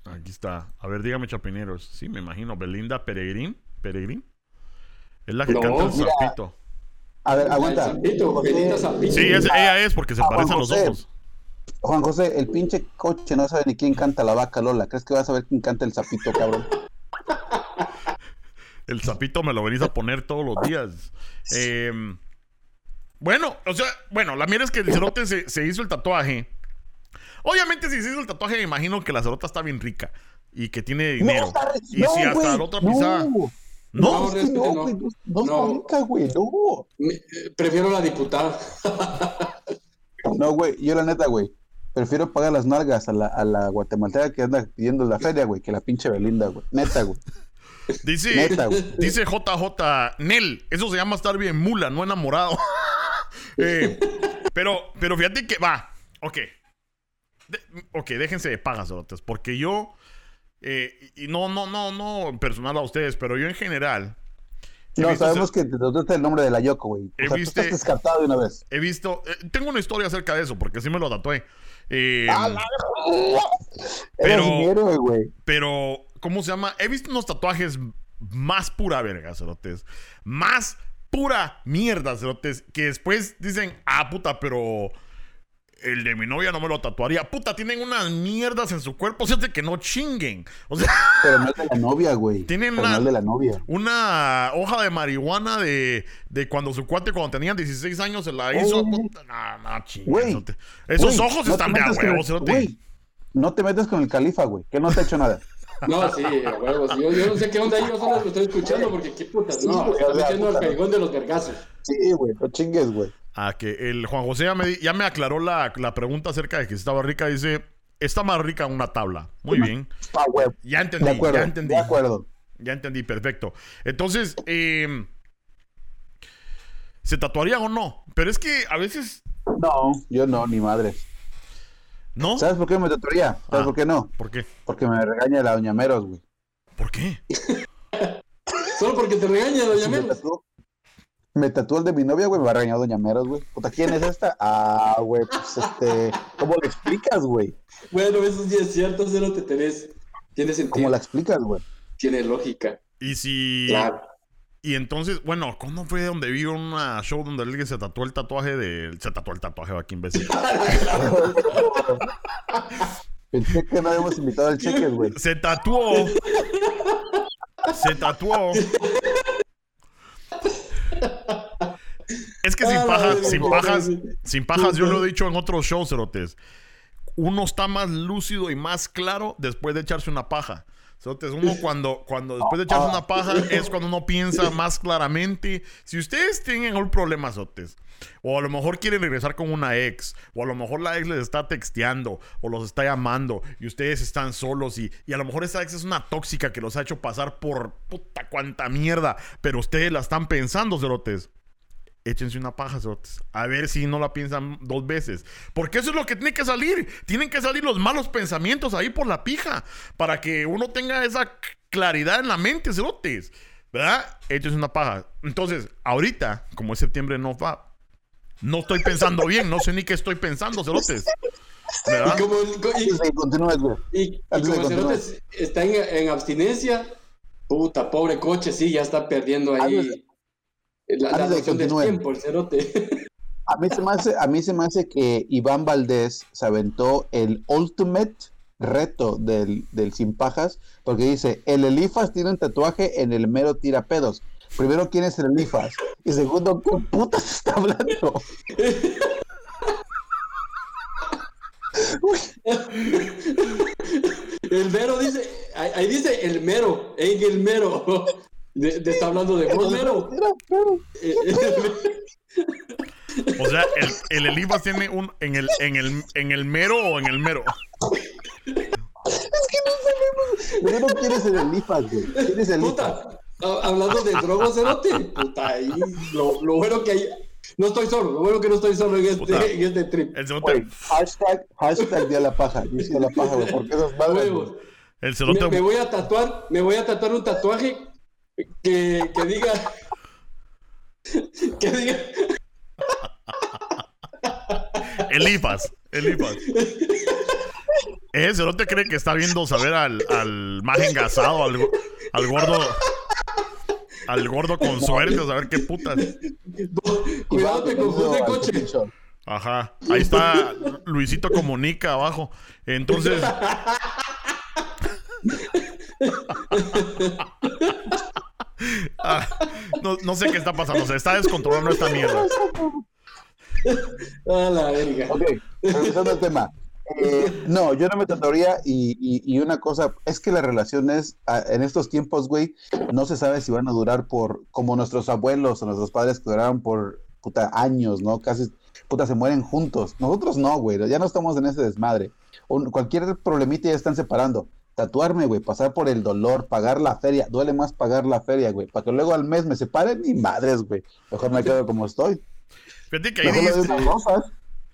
Aquí está. A ver, dígame, chapineros. Sí, me imagino, Belinda Peregrín, Peregrín. Es la que No, canta el sapito. A ver, El aguanta. Zapito, Belinda Zapito. Sí, es- ella es porque se Ah, parecen los ojos. Juan José, el pinche coche no sabe ni quién canta la vaca Lola. ¿Crees que vas a ver quién canta el sapito, cabrón? El sapito me lo venís a poner todos los días. Eh, bueno, o sea, bueno, la mierda es que el cerote se, se hizo el tatuaje. Obviamente, si se hizo el tatuaje, me imagino que la cerota está bien rica y que tiene dinero. y si hasta la otra no. pisada. No, No, es que no, no. güey, no, no, No. rica, güey, no. Me- eh, Prefiero la diputada. No, güey, yo la neta, güey. Prefiero pagar las nalgas a la, a la guatemalteca que anda pidiendo la feria, güey, que la pinche Belinda, güey. Neta, güey. Dice, Neta, güey. dice JJ Nel, eso se llama estar bien mula, no enamorado. Eh, pero, pero fíjate que va, ok. De- ok, déjense de pagas, cerotes, porque yo, eh, y no, no, no, no personal a ustedes, pero yo en general. No, visto sabemos que te trataste el nombre de la Yoko, güey. He O sea, tú estás descartado de una vez. He visto, eh, tengo una historia acerca de eso, porque sí me lo tatué. Eh, Pero- güey. Pero, ¿cómo se llama? He visto unos tatuajes más pura verga, cerotes. Más pura mierda, cerotes. Que después dicen, ah, puta, pero el de mi novia no me lo tatuaría. Puta, tienen unas mierdas en su cuerpo, fíjate que no chinguen. O sea, Pero no es de la novia, güey. Tienen Pero una- no es de la novia. una hoja de marihuana de, de cuando su cuate, cuando tenía 16 años, se la hizo. Oh. puta, no, Güey, cerote. Esos Güey, ojos no están te de a metas con huevo, el- cerote. güey, No te metas con el califa, güey, que no te ha hecho nada. No, sí, a huevos. Yo, yo no sé qué onda ahí, yo solo lo estoy escuchando porque qué putas. Sí, No, güey, está metiendo al callejón de los vergazos. Sí, güey, no chingues, güey. Ah, que el Juan José ya me, ya me aclaró la, la pregunta acerca de que si estaba rica. Dice, está más rica una tabla. Muy bien. Ah. Ya entendí, De acuerdo, ya entendí. de acuerdo. Ya entendí, perfecto. Entonces, eh, ¿se tatuarían o no? Pero es que a veces, No, yo no, ni madre. ¿no? ¿Sabes por qué me tatuaría? ¿Sabes Ah. por qué no? ¿Por qué? Porque me regaña la doña Meros, güey. ¿Por qué? Solo porque te regaña, doña Si me tatuó, el de mi novia, güey, me va a regañar doña Meros, güey. Puta, ¿quién es esta? Ah, güey, pues este, ¿cómo le explicas, güey? Bueno, eso sí es cierto, cero te tenés. Tiene ¿Cómo sentido, la explicas, güey? tiene lógica. Y si... Claro. Y entonces, bueno, ¿cuándo fue donde vi una show donde alguien se tatuó el tatuaje de... Se tatuó el tatuaje, va, qué imbécil. Pensé que no habíamos invitado al cheques, güey. Se tatuó. Se tatuó. Es que sin Ah, pajas, sin pajas, no, no. sin pajas, yo lo he dicho en otros shows, cerotes. Uno está más lúcido y más claro después de echarse una paja. Cerotes, uno cuando, cuando después de echarse una paja es cuando uno piensa más claramente. Si ustedes tienen un problema, cerotes, o a lo mejor quieren regresar con una ex, o a lo mejor la ex les está texteando, o los está llamando, y ustedes están solos, y, y a lo mejor esa ex es una tóxica que los ha hecho pasar por puta cuanta mierda, pero ustedes la están pensando, cerotes échense una paja, cerotes. A ver si no la piensan dos veces. Porque eso es lo que tiene que salir. Tienen que salir los malos pensamientos ahí por la pija. Para que uno tenga esa claridad en la mente, cerotes. ¿Verdad? Échense una paja. Entonces, ahorita, como es septiembre no va, no estoy pensando bien. No sé ni qué estoy pensando, cerotes. ¿Verdad? Y como, y, y- y Antes de como el continuar. cerote está en, en abstinencia, puta, pobre coche, sí, ya está perdiendo ahí la, la antes de que noción del continúe. tiempo, el cerote. A mí se me hace, a mí se me hace que Iván Valdés se aventó el ultimate reto del, del sin pajas, porque dice, el Elifas tiene un tatuaje en el mero tirapedos. Primero, ¿quién es el Elifas? Y segundo, ¿qué putas está hablando? El mero dice, ahí, ahí dice el mero, en el mero. De, de- está hablando de vos, mero. Eh, O sea, el, el Elifas tiene un en el, en el en el mero o en el mero. Es que no sé Pero no quieres ser el IFAS, güey. Quieres el. Puta, ha- hablando de drogas, cerote. Puta, ahí lo, lo bueno que hay. No estoy solo, lo bueno que no estoy solo en Puta. este, en este trip. El cerote, hashtag, hashtag día de la paja. Dice de la paja, güey. ¿Por qué esas madres, güey? el Me, cerote, me voy a tatuar, me voy a tatuar un tatuaje que, que diga. Que diga. el IFAS, el IFAS. Ese cerote cree que está viendo saber al, al más engasado, al, al gordo, al gordo con suerte, a saber qué putas. Cuidado, te confunde coche. Ajá, ahí está Luisito Comunica abajo. Entonces, Ah, no, no sé qué está pasando, se está descontrolando esta mierda. A la verga. Ok, regresando al tema. Eh, no, yo no me tatuaría y, y, y una cosa, es que las relaciones ah, en estos tiempos, güey, no se sabe si van a durar por, como nuestros abuelos o nuestros padres que duraron por, puta, años, ¿no? Casi, puta, se mueren juntos. Nosotros no, güey, ya no estamos en ese desmadre. Un- cualquier problemita ya están separando. Tatuarme, güey, pasar por el dolor, pagar la feria, duele más pagar la feria, güey, para que luego al mes me separen, ni madres, güey. Mejor me quedo como estoy. Fíjate que ahí dijiste.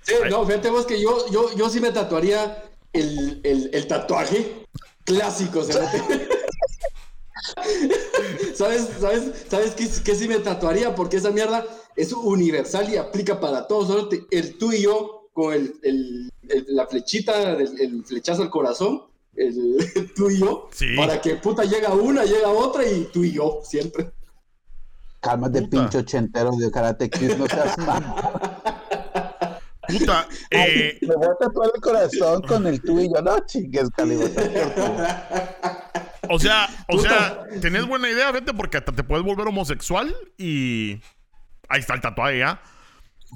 Sí, no, fíjate vos que yo, yo, yo sí me tatuaría el, el, el tatuaje clásico, cerote. ¿Sabes, sabes, sabes qué, qué sí me tatuaría? Porque esa mierda es universal y aplica para todos. cerote. El tú y yo con el, el- el- la flechita, el, el flechazo al corazón, el tú y yo, Sí. para que puta llega una, llega otra y tú y yo, siempre. Cálmate, Puta. pinche ochentero de Karate Kid, no seas puta, eh, Me voy a tatuar el corazón con el tuyo, no chingues, Calibota. o sea, o sea, tenés buena idea, vete, porque hasta te puedes volver homosexual y ahí está el tatuaje ya.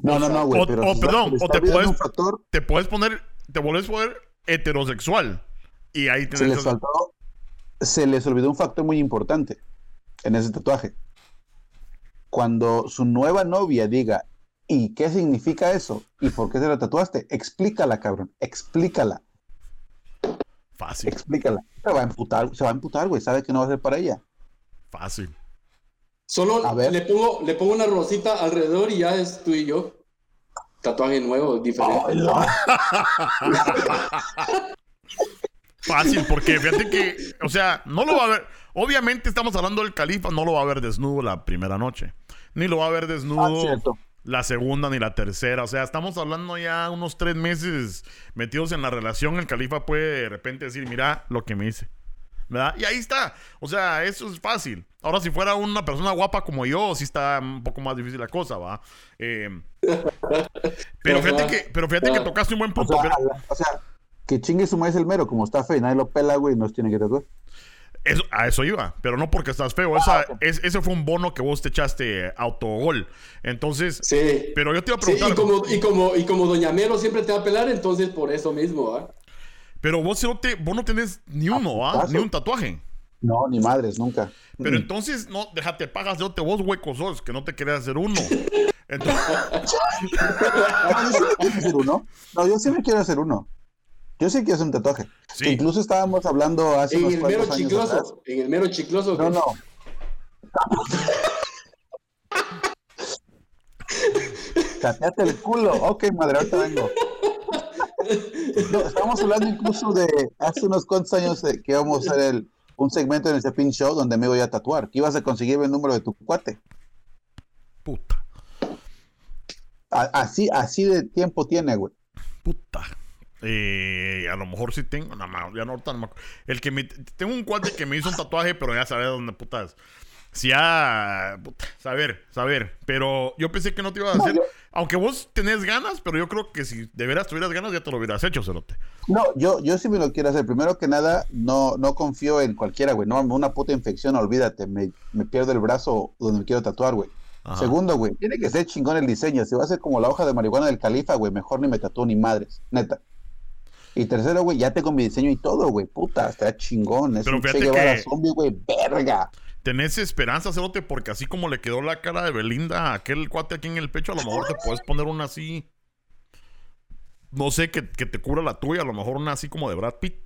No, no, no, güey. O- pero o si perdón, está- o te puedes- un factor, Te puedes poner, te vuelves poder heterosexual y ahí se les faltó, se les olvidó un factor muy importante en ese tatuaje. Cuando su nueva novia diga, ¿y qué significa eso? ¿Y por qué se lo tatuaste? Explícala, cabrón. Explícala, Fácil, explícala. Se va a emputar, se va a emputar, güey. Sabe que no va a ser para ella. fácil. Solo A ver. le pongo, le pongo una rosita alrededor y ya es tú y yo. Tatuaje nuevo, diferente. No. Fácil, porque fíjate que, o sea, no lo va a ver. Obviamente estamos hablando del califa, no lo va a ver desnudo la primera noche. Ni lo va a ver Ah, desnudo cierto. la segunda ni la tercera. O sea, estamos hablando ya unos tres meses metidos en la relación. El califa puede de repente decir, mira lo que me hice. ¿Verdad? Y ahí está. O sea, eso es fácil. Ahora, si fuera una persona guapa como yo, sí está un poco más difícil la cosa, ¿va? Eh, pero fíjate que, pero fíjate que tocaste un buen O punto. sea, pero- o sea, que chingue su maíz el mero, como está feo y nadie lo pela, güey, nos tiene que tatuar. Eso, a eso iba, pero no porque estás feo. Esa, es- ese fue un bono que vos te echaste autogol. Entonces, Sí. pero yo te iba a Sí, preguntar, y como, y como, y como Doña Mero siempre te va a pelar, entonces por eso mismo, ¿ah? pero vos, no te, vos no tenés ni uno, ¿ah? putazo. Ni un tatuaje. No, ni madres, nunca. Pero entonces, no, déjate, pagas de vos huecos sos, que no te querés hacer uno. Entonces, No, yo sí me quiero hacer uno. No, yo sí me quiero hacer uno. Yo sí quiero hacer un tatuaje. Sí. Que incluso estábamos hablando hace En unos el mero cuantos años atrás. chicloso, en el mero chicloso. No, que- no. Tateate el culo. Ok, madre, ahorita vengo. No, estamos hablando incluso de hace unos cuantos años de que íbamos a hacer el- un segmento en el Cepin Show donde me iba a tatuar. Que ibas a conseguir el número de tu cuate. puta, A- así, así de tiempo tiene, güey. puta. Eh, a lo mejor sí tengo, no, ma, ya no, ahorita no me acuerdo. El que me, tengo un cuate que me hizo un tatuaje, pero ya sabe dónde putas. Si ya, puta, saber, saber. Pero yo pensé que no te iba a No, hacer. yo- Aunque vos tenés ganas, pero yo creo que si de veras tuvieras ganas, ya te lo hubieras hecho, Cerote. No, yo, yo sí me lo quiero hacer. Primero que nada, no, no confío en cualquiera, güey. No, una puta infección, olvídate. Me, me pierdo el brazo donde me quiero tatuar, güey. Ajá. Segundo, güey, tiene que ser chingón el diseño. Si va a ser como la hoja de marihuana del califa, güey, mejor ni me tatúo ni madres, neta. Y tercero, güey, ya tengo mi diseño y todo, güey. Puta, está chingón. Es Pero un Che fíjate Guevara que- zombie, güey. Verga. Tenés esperanza, Cerote, porque así como le quedó la cara de Belinda a aquel cuate aquí en el pecho, a lo mejor te puedes poner una así. No sé, que, que te cubra la tuya, a lo mejor una así como de Brad Pitt.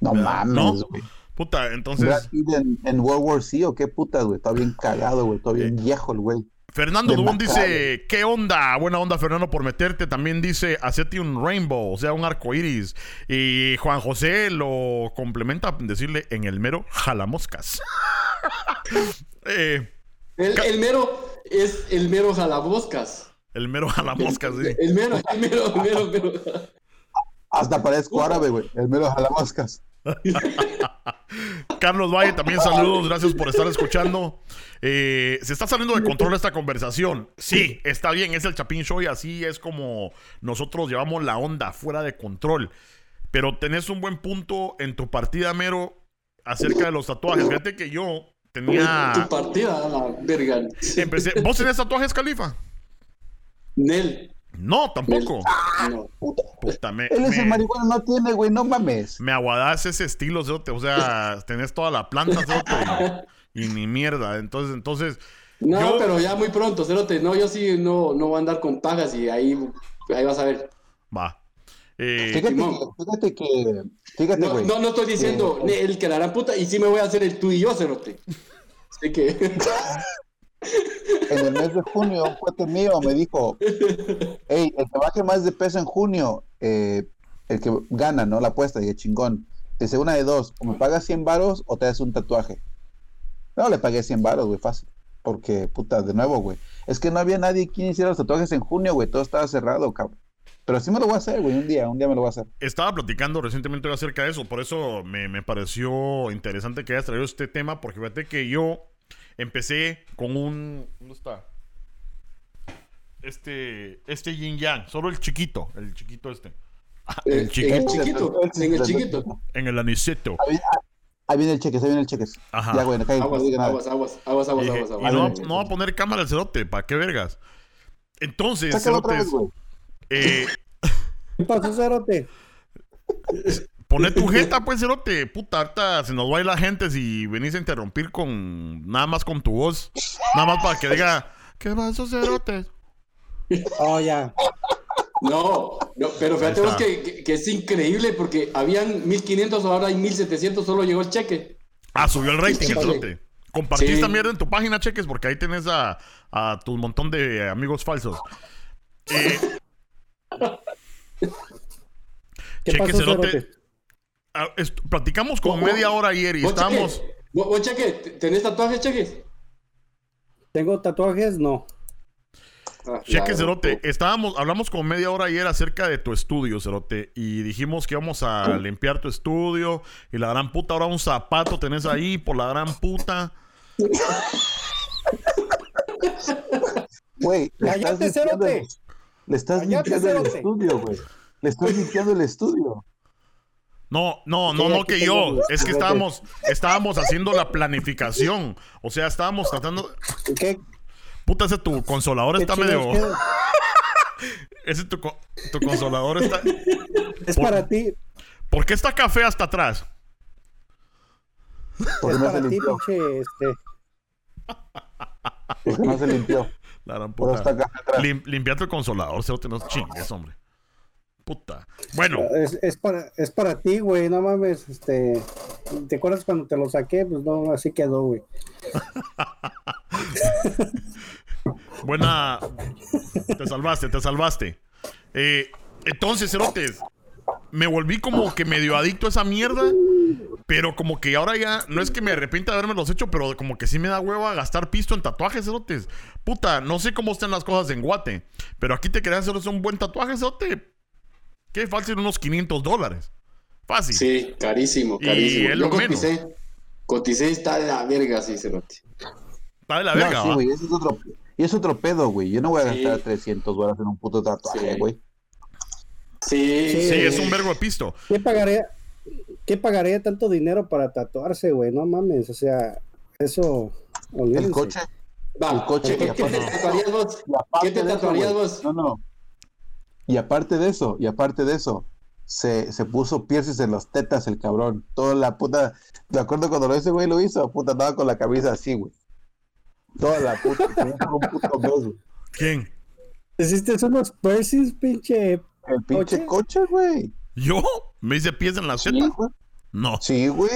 No ¿verdad? mames, ¿No? güey. Puta, entonces. Brad Pitt en, en World War C o qué putas, güey. Está bien cagado, güey. Está bien viejo el güey. Fernando Dubón dice, ¿qué onda? Buena onda, Fernando, por meterte. También dice, hacete un rainbow, o sea, un arco iris. Y Juan José lo complementa en decirle, en el mero jalamoscas. Eh, El, el mero es el mero jalaboscas. el mero jalamoscas, sí. El mero, el mero, el mero, el mero. Hasta parezco árabe, güey. El mero jalamascas. Carlos Valle, también saludos, gracias por estar escuchando. Eh, se está saliendo de control esta conversación. Sí, está bien, es el Chapín Show y así es como nosotros llevamos la onda fuera de control. Pero tenés un buen punto en tu partida, Mero, acerca de los tatuajes. Fíjate que yo tenía... Tu partida, la verga. Empecé... ¿Vos tenés tatuajes, Califa? Nel. No, tampoco. No. Puta. Puta, me, Él es el me, marihuana, no tiene, güey. No mames. me aguadás ese estilo, cerote. O sea, tenés toda la planta, cerote, y, y ni mierda. Entonces, entonces... No, Yo- pero ya muy pronto, cerote. No, yo sí no, no voy a andar con pagas y ahí, ahí vas a ver. Va. Eh, Fíjate que, fíjate que, fíjate, No, güey. no, no estoy diciendo Eh, el que la harán puta y sí me voy a hacer el tú y yo, cerote. Así que. en el mes de junio, un cuate mío me dijo, hey, el que baje más de peso en junio, eh, el que gana, ¿no? La apuesta, y chingón. Dice una de dos, o me pagas 100 varos o te das un tatuaje. No, le pagué 100 varos, güey, fácil. Porque, puta, de nuevo, güey. Es que no había nadie quien hiciera los tatuajes en junio, güey. Todo estaba cerrado, cabrón. Pero sí me lo voy a hacer, güey, un día, un día me lo voy a hacer. Estaba platicando recientemente acerca de eso, por eso me, me pareció interesante que hayas traído este tema, porque fíjate que yo empecé con un... ¿Dónde está? Este, este yin yang, solo el chiquito, el chiquito este, En el chiquito. el chiquito, en el chiquito. en el aniceto. Ahí, viene el cheque, ahí viene el cheque. Ajá. Ya, güey, no caigas, no Aguas, aguas, aguas, aguas, aguas, aguas, y aguas. no, aguas. no va a poner cámara el cerote, ¿para qué vergas? Entonces, Sácalo otra vez, cerotes, eh, ¿Qué pasó, Cerote? Poné tu jeta, pues, cerote. Puta, harta se nos va a ir la gente si venís a interrumpir con... Nada más con tu voz. Nada más para que diga... ¿Qué pasó, cerote? Oh, ya. No, no, pero fíjate vos que, que- que es increíble porque habían 1500, ahora hay 1700, solo llegó el cheque. Ah, subió el rating, el cerote. Compartí Sí. esta mierda en tu página, cheques, porque ahí tenés a, a tu montón de amigos falsos. Eh, ¿Qué Cheque, pasó, cerote. Cerote? Platicamos como media hora ayer y ¿Vos, estábamos... cheque? ¿Vos, vos, cheque? ¿Tenés tatuajes, cheques? ¿Tengo tatuajes? No. Ah, Cheque, Cerote, estábamos, hablamos como media hora ayer acerca de tu estudio, Cerote, y dijimos que íbamos a limpiar tu estudio, y la gran puta, ahora un zapato tenés ahí, por la gran puta. Güey, le estás Cállate, limpiando el- cerote. Le estás Cállate, limpiando el estudio, güey. Le estás limpiando el estudio. No, no, no, no que yo, es que estábamos, estábamos haciendo la planificación, o sea, estábamos tratando... ¿Qué, Puta, ese tu consolador está medio... Ese tu, tu consolador está... Es Por- para ti. ¿Por qué está café hasta atrás? Porque Es no se para ti, limpió. pinche. Este. Porque no se limpió. La gran Por puta. está acá atrás. Lim- limpiate el consolador, Cerote, no chingues, hombre. Puta. Bueno, Es, es para, es para ti, güey. No mames. Este. ¿Te acuerdas cuando te lo saqué? Pues no, así quedó, güey. buena... Te salvaste, te salvaste. Eh, entonces, Cerotes, me volví como que medio adicto a esa mierda. Pero como que ahora ya, no es que me arrepienta de haberme los hecho, pero como que sí me da hueva gastar pisto en tatuajes, cerotes. Puta, no sé cómo están las cosas en Guate, pero aquí te querías hacer un buen tatuaje, cerote. ¿Qué? Fácil unos 500 dólares. Fácil. Sí, carísimo, Y carísimo. es Yo lo menos. coticé. Coticé está de la verga, sí, cerote. Está de la No, verga, sí, ¿va? güey, ese es otro, y es otro pedo, güey. Yo no voy a Sí. gastar 300 dólares en un puto tatuaje, Sí. güey. Sí, Sí, es un vergo de pisto. ¿Qué pagaría? ¿Qué pagaría tanto dinero para tatuarse, güey? No mames. O sea, eso. olvídense. El coche. Va, El coche ¿qué, qué te tatuarías vos? Y ¿Qué te tatuarías vos? No, no. Y aparte de eso, y aparte de eso, se, se puso pierces en las tetas el cabrón. Toda la puta. De acuerdo cuando ese güey lo hizo, puta, andaba con la camisa así, güey. Toda la puta. un puto mes. ¿Quién? ¿Hiciste unos piercings, pinche? El pinche ¿Coche? güey. ¿Yo? ¿Me hice pies en la Sí, seta? güey. No. Sí, güey.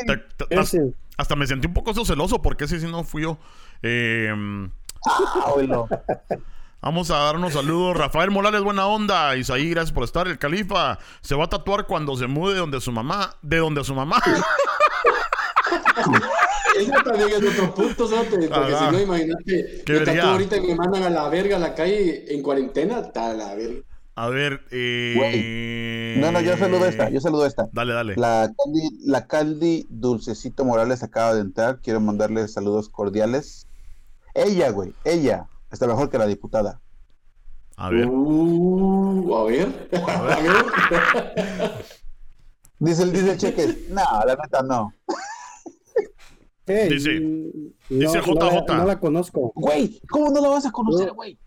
Hasta me sentí un poco celoso porque ese sí no fui yo. Eh, Ah. Vamos a dar unos saludos. Rafael Morales, buena onda. Isaí, gracias por estar. El califa se va a tatuar cuando se mude de donde su mamá. De donde su mamá. Eso también es otro punto, ¿sabes? Porque Ajá. si no, imagínate, verga. tatúo ahorita y me mandan a la verga a la calle en cuarentena, está a la verga. A ver, eh. No, no, yo saludo esta, yo saludo esta. Dale, dale. La Caldi, la Caldi Dulcecito Morales acaba de entrar. Quiero mandarle saludos cordiales. Ella, güey, ella está mejor que la diputada. A ver. Uh, a ver. A ver. Dice el, dice el cheque. No, la neta no. Hey, Dice- dice no, no JJ. la- no la conozco. Güey, ¿cómo no la vas a conocer, No. güey?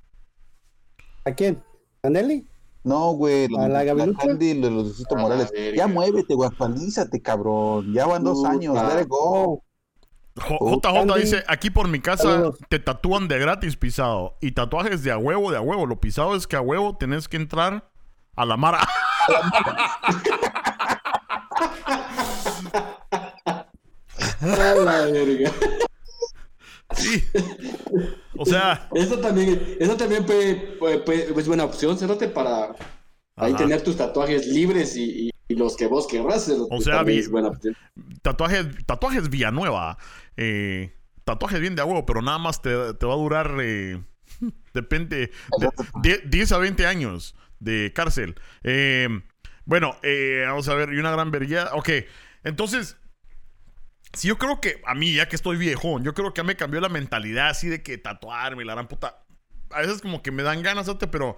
¿A quién? ¿A Nelly? No, güey, ¿A la Gavilucha? Candy los la Morales. Ya muévete, güey, actualízate, cabrón. Ya van dos años, let it go. JJ dice, aquí por mi casa Saludos. te tatúan de gratis pisado. Y tatuajes de a huevo, de a huevo. Lo pisado es que a huevo tenés que entrar a la mara. A la verga. sí. O sea, Eso también, eso también puede, puede- puede- es buena opción, Cerote, para ahí tener tus tatuajes libres y, y- y los que vos querrás. Cerote, O sea, vi- buena tatuajes, tatuajes Villanueva. Eh, tatuajes bien de a huevo, pero nada más te, te va a durar, eh, depende, de, die- 10 a 20 años de cárcel. Eh, bueno, eh, vamos a ver, y una gran vergüenza. Ok, entonces, si yo creo que a mí, ya que estoy viejón, yo creo que ya me cambió la mentalidad así de que tatuarme, la gran puta. A veces como que me dan ganas, pero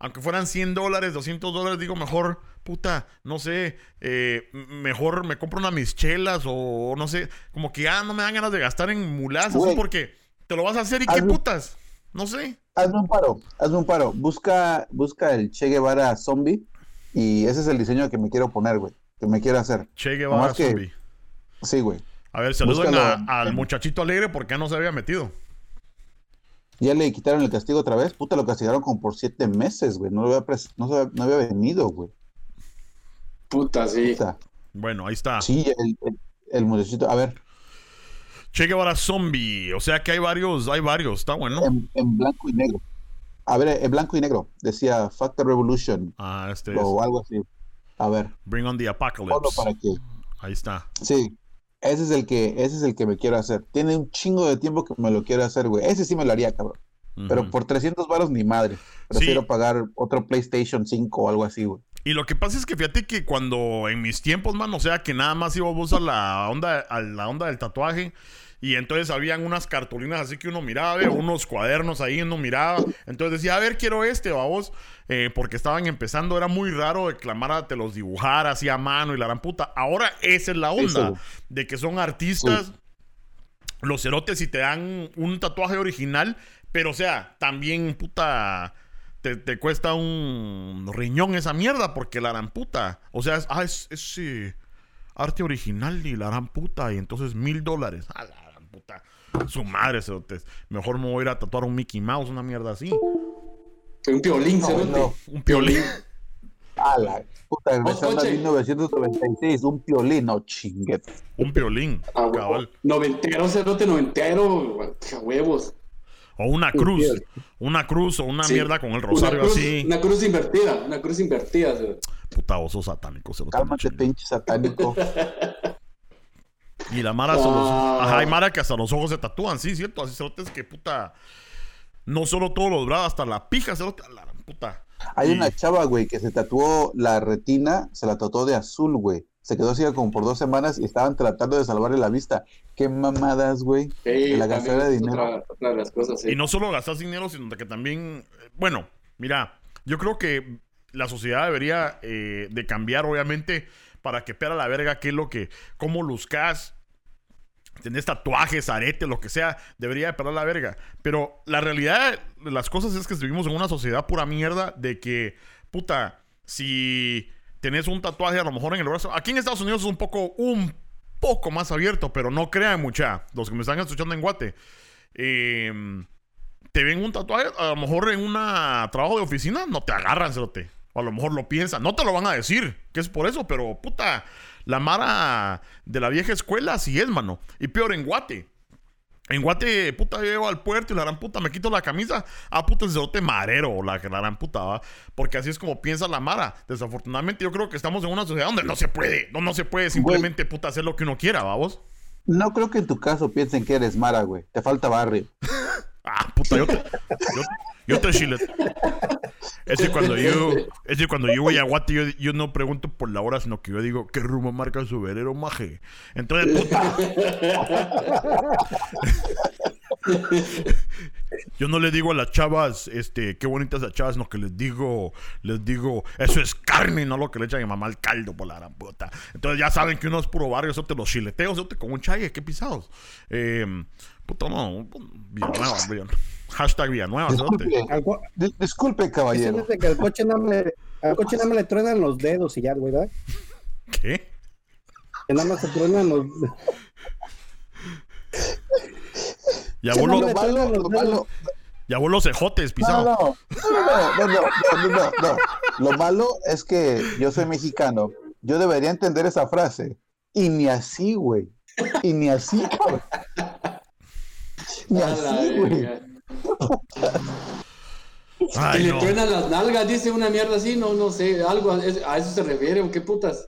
aunque fueran 100 dólares, 200 dólares, digo, mejor, puta, no sé, eh, mejor me compro una mis chelas o, no sé, como que ya no me dan ganas de gastar en Güey. porque te lo vas a hacer y qué putas, no sé. Hazme un paro, hazme un paro. Busca, busca el Che Guevara zombie y ese es el diseño que me quiero poner, güey. Que me quiero hacer. Che Guevara que- zombie. Sí, güey. A ver, saluden a- al muchachito alegre porque ya no se había metido. Ya le quitaron el castigo otra vez. Puta, lo castigaron como por siete meses, güey. No, lo había pres- no, había venido, güey. Puta, sí. Puta. Bueno, ahí está. Sí, el, el, el muchachito. A ver, Che Guevara zombie. O sea que hay varios, hay varios, está bueno. en, en blanco y negro. A ver, en blanco y negro. Decía the Revolution Ah, este es o algo así. A ver, Bring on the Apocalypse. para que. Ahí está. Sí, ese es el que, ese es el que me quiero hacer. Tiene un chingo de tiempo que me lo quiero hacer, güey. Ese sí me lo haría, cabrón. Pero por 300 varos ni madre. Prefiero Sí. pagar otro PlayStation 5 o algo así, güey. Y lo que pasa es que fíjate que cuando en mis tiempos, man, o sea, que nada más íbamos a la onda, a la onda del tatuaje. Y entonces habían unas cartulinas así que uno miraba, ve, unos cuadernos ahí uno miraba. Entonces decía, a ver, quiero este, vamos. Eh, porque estaban empezando, era muy raro de clamar a te los dibujar así a mano y la gran puta. Ahora esa es la onda. De que son artistas. Los cerotes y te dan un tatuaje original. Pero, o sea, también, puta. Te, te cuesta un riñón esa mierda porque la gran puta. O sea, es, ah, es, es, arte original y la gran puta. Y entonces mil dólares. A la puta. Su madre, cerotes. Mejor me voy a ir a tatuar un Mickey Mouse, una mierda así. Un piolín, No, Cerote. no. Un piolín. A la puta, regresando a coche. 1996, un piolín, no chingue. Un piolín. Ah, cabal. Noventero, Cerote, noventero. huevos. O una cruz. Una cruz o una Sí. mierda con el Una rosario cruz- así. Una cruz invertida, una cruz invertida. Cerote. Puta, vos sos satánico. cerote, Cálmate, pinche satánico. Y la Mara hasta los-. Ajá, hay Mara que hasta los ojos se tatúan, sí, cierto. Así cerotes que puta. No solo todos los brazos, hasta la pija, cerote. La puta. Hay Y- una chava, güey, que se tatuó la retina, se la tatuó de azul, güey. Se quedó ciega como por dos semanas y estaban tratando de salvarle la vista. Qué mamadas, güey. Sí, la gastadera de dinero. Otra, otra de las cosas, sí. Y no solo gastas dinero, sino que también. eh, Bueno, mira, yo creo que la sociedad debería eh, de cambiar, obviamente, para que pera la verga qué es lo que. cómo luzcas. Tenés tatuajes, aretes, lo que sea, debería de pelar la verga. Pero la realidad de las cosas es que vivimos en una sociedad pura mierda de que, puta, si tenés un tatuaje a lo mejor en el brazo. Aquí en Estados Unidos es un poco, un poco más abierto, pero no crean mucha. Los que me están escuchando en Guate. Eh, te ven un tatuaje, a lo mejor en un trabajo de oficina, no te agarran, cerote. O a lo mejor lo piensan. No te lo van a decir, que es por eso, pero puta, la Mara de la vieja escuela sí es, mano. Y peor en Guate. En Guate, puta, yo llego al puerto y la gran puta me quito la camisa. Ah, puta, el cerote marero, la, la gran puta, ¿va? Porque así es como piensa la Mara. Desafortunadamente, yo creo que estamos en una sociedad donde no se puede. No, no se puede simplemente, puta, hacer lo que uno quiera, vamos. No creo que en tu caso piensen que eres Mara, güey. Te falta barrio. Ah, puta, yo te. Yo, yo te chile. Es que cuando yo. Es que cuando yo voy a Guate, yo, yo no pregunto por la hora, sino que yo digo, ¿qué rumbo marca su verero, maje? Entonces, puta. Yo no le digo a las chavas, este, qué bonitas las chavas, no que les digo, les digo, eso es carne, no lo que le echan a mi mamá al caldo por la gran puta. Entonces ya saben que uno es puro barrio, eso te los chileteos, eso te con un chaye, qué pisados. Eh, puta, no, Villanueva, Villanueva. Hashtag Villanueva. Disculpe, Al, disculpe caballero. que al coche nada más le, al coche nada más le truenan los dedos y ya, güey, ¿verdad? ¿Qué? Que nada más se truenan los Ya vos, no, lo- malo, ya vos los ejotes, No, pisado. no, no, no, no, no, no, no. Lo malo es que yo soy mexicano. Yo debería entender esa frase. Y ni así, güey. Y ni así, güey. Ni así, güey. Ay, que le no. truenan las nalgas, dice una mierda así, no, no sé, algo, a es- a eso se refiere, o qué putas.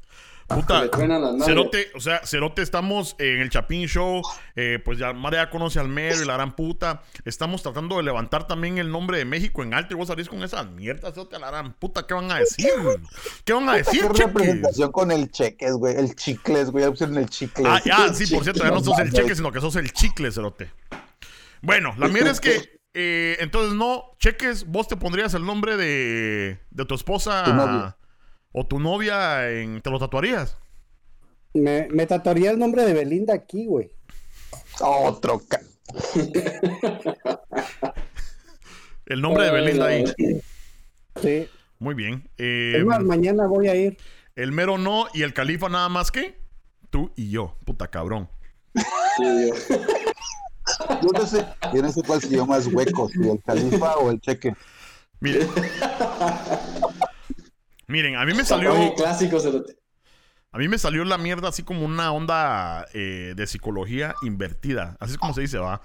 Puta, Que le truenan las nalgas. Cerote, o sea, Cerote, estamos en el Chapín Show, eh, pues ya Mara ya conoce al mero y la gran puta. Estamos tratando de levantar también el nombre de México en alto y vos salís con esas mierdas, Cerote, a la gran puta, ¿qué van a decir? ¿Qué van a decir, ¿Qué representación con el cheques, güey? El chicles, güey. Ya pusieron el chicles. Ah, ya, sí, por cierto, ya no sos el cheque, sino que sos el chicle, Cerote. Bueno, la mierda es que, eh, entonces no, cheques, vos te pondrías el nombre de, de tu esposa Tu o tu novia, en, ¿te lo tatuarías? Me, me tatuaría el nombre de Belinda aquí, güey. Otro. ca- El nombre de Belinda ahí. Sí. Muy bien. Eh, Es más, mañana voy a ir. el mero no y el califa nada más que tú y yo. Puta cabrón. Sí, yo- no sé, yo no sé cuál dio más hueco, si el califa o el cheque. Miren. Miren, a mí me salió. Oye, clásico. A mí me salió la mierda así como una onda eh, de psicología invertida. Así es como se dice, va.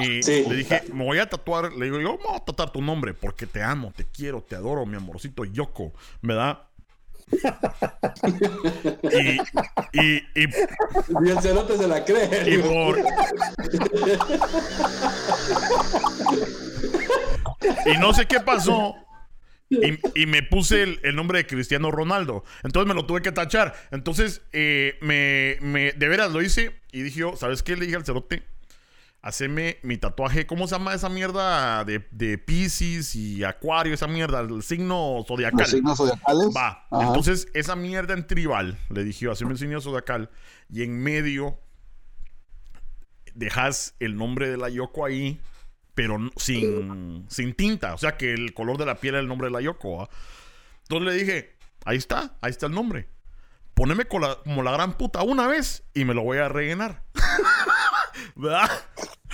Y Sí. le dije, me voy a tatuar. Le digo, yo me voy a tatuar tu nombre porque te amo, te quiero, te adoro, mi amorcito Yoko. ¿Me da? Y, y, y, Y el cerote se la cree. y por. y no sé qué pasó. Y, y me puse el, el nombre de Cristiano Ronaldo. Entonces me lo tuve que tachar. Entonces, eh, me, me- de veras lo hice. Y dije yo, ¿sabes qué? Le dije al cerote, haceme mi tatuaje. ¿Cómo se llama esa mierda de, de Pisces y Acuario? Esa mierda, el signo zodiacal. Los signos zodiacales. Va. Ajá. Entonces, esa mierda en tribal, le dije yo, haceme el signo zodiacal. Y en medio, dejas el nombre de la Yoko ahí, pero sin, sin tinta. O sea, que el color de la piel es el nombre de la Yoko. Entonces le dije, ahí está, ahí está el nombre. Poneme la- como la gran puta una vez y me lo voy a rellenar. ¿Verdad?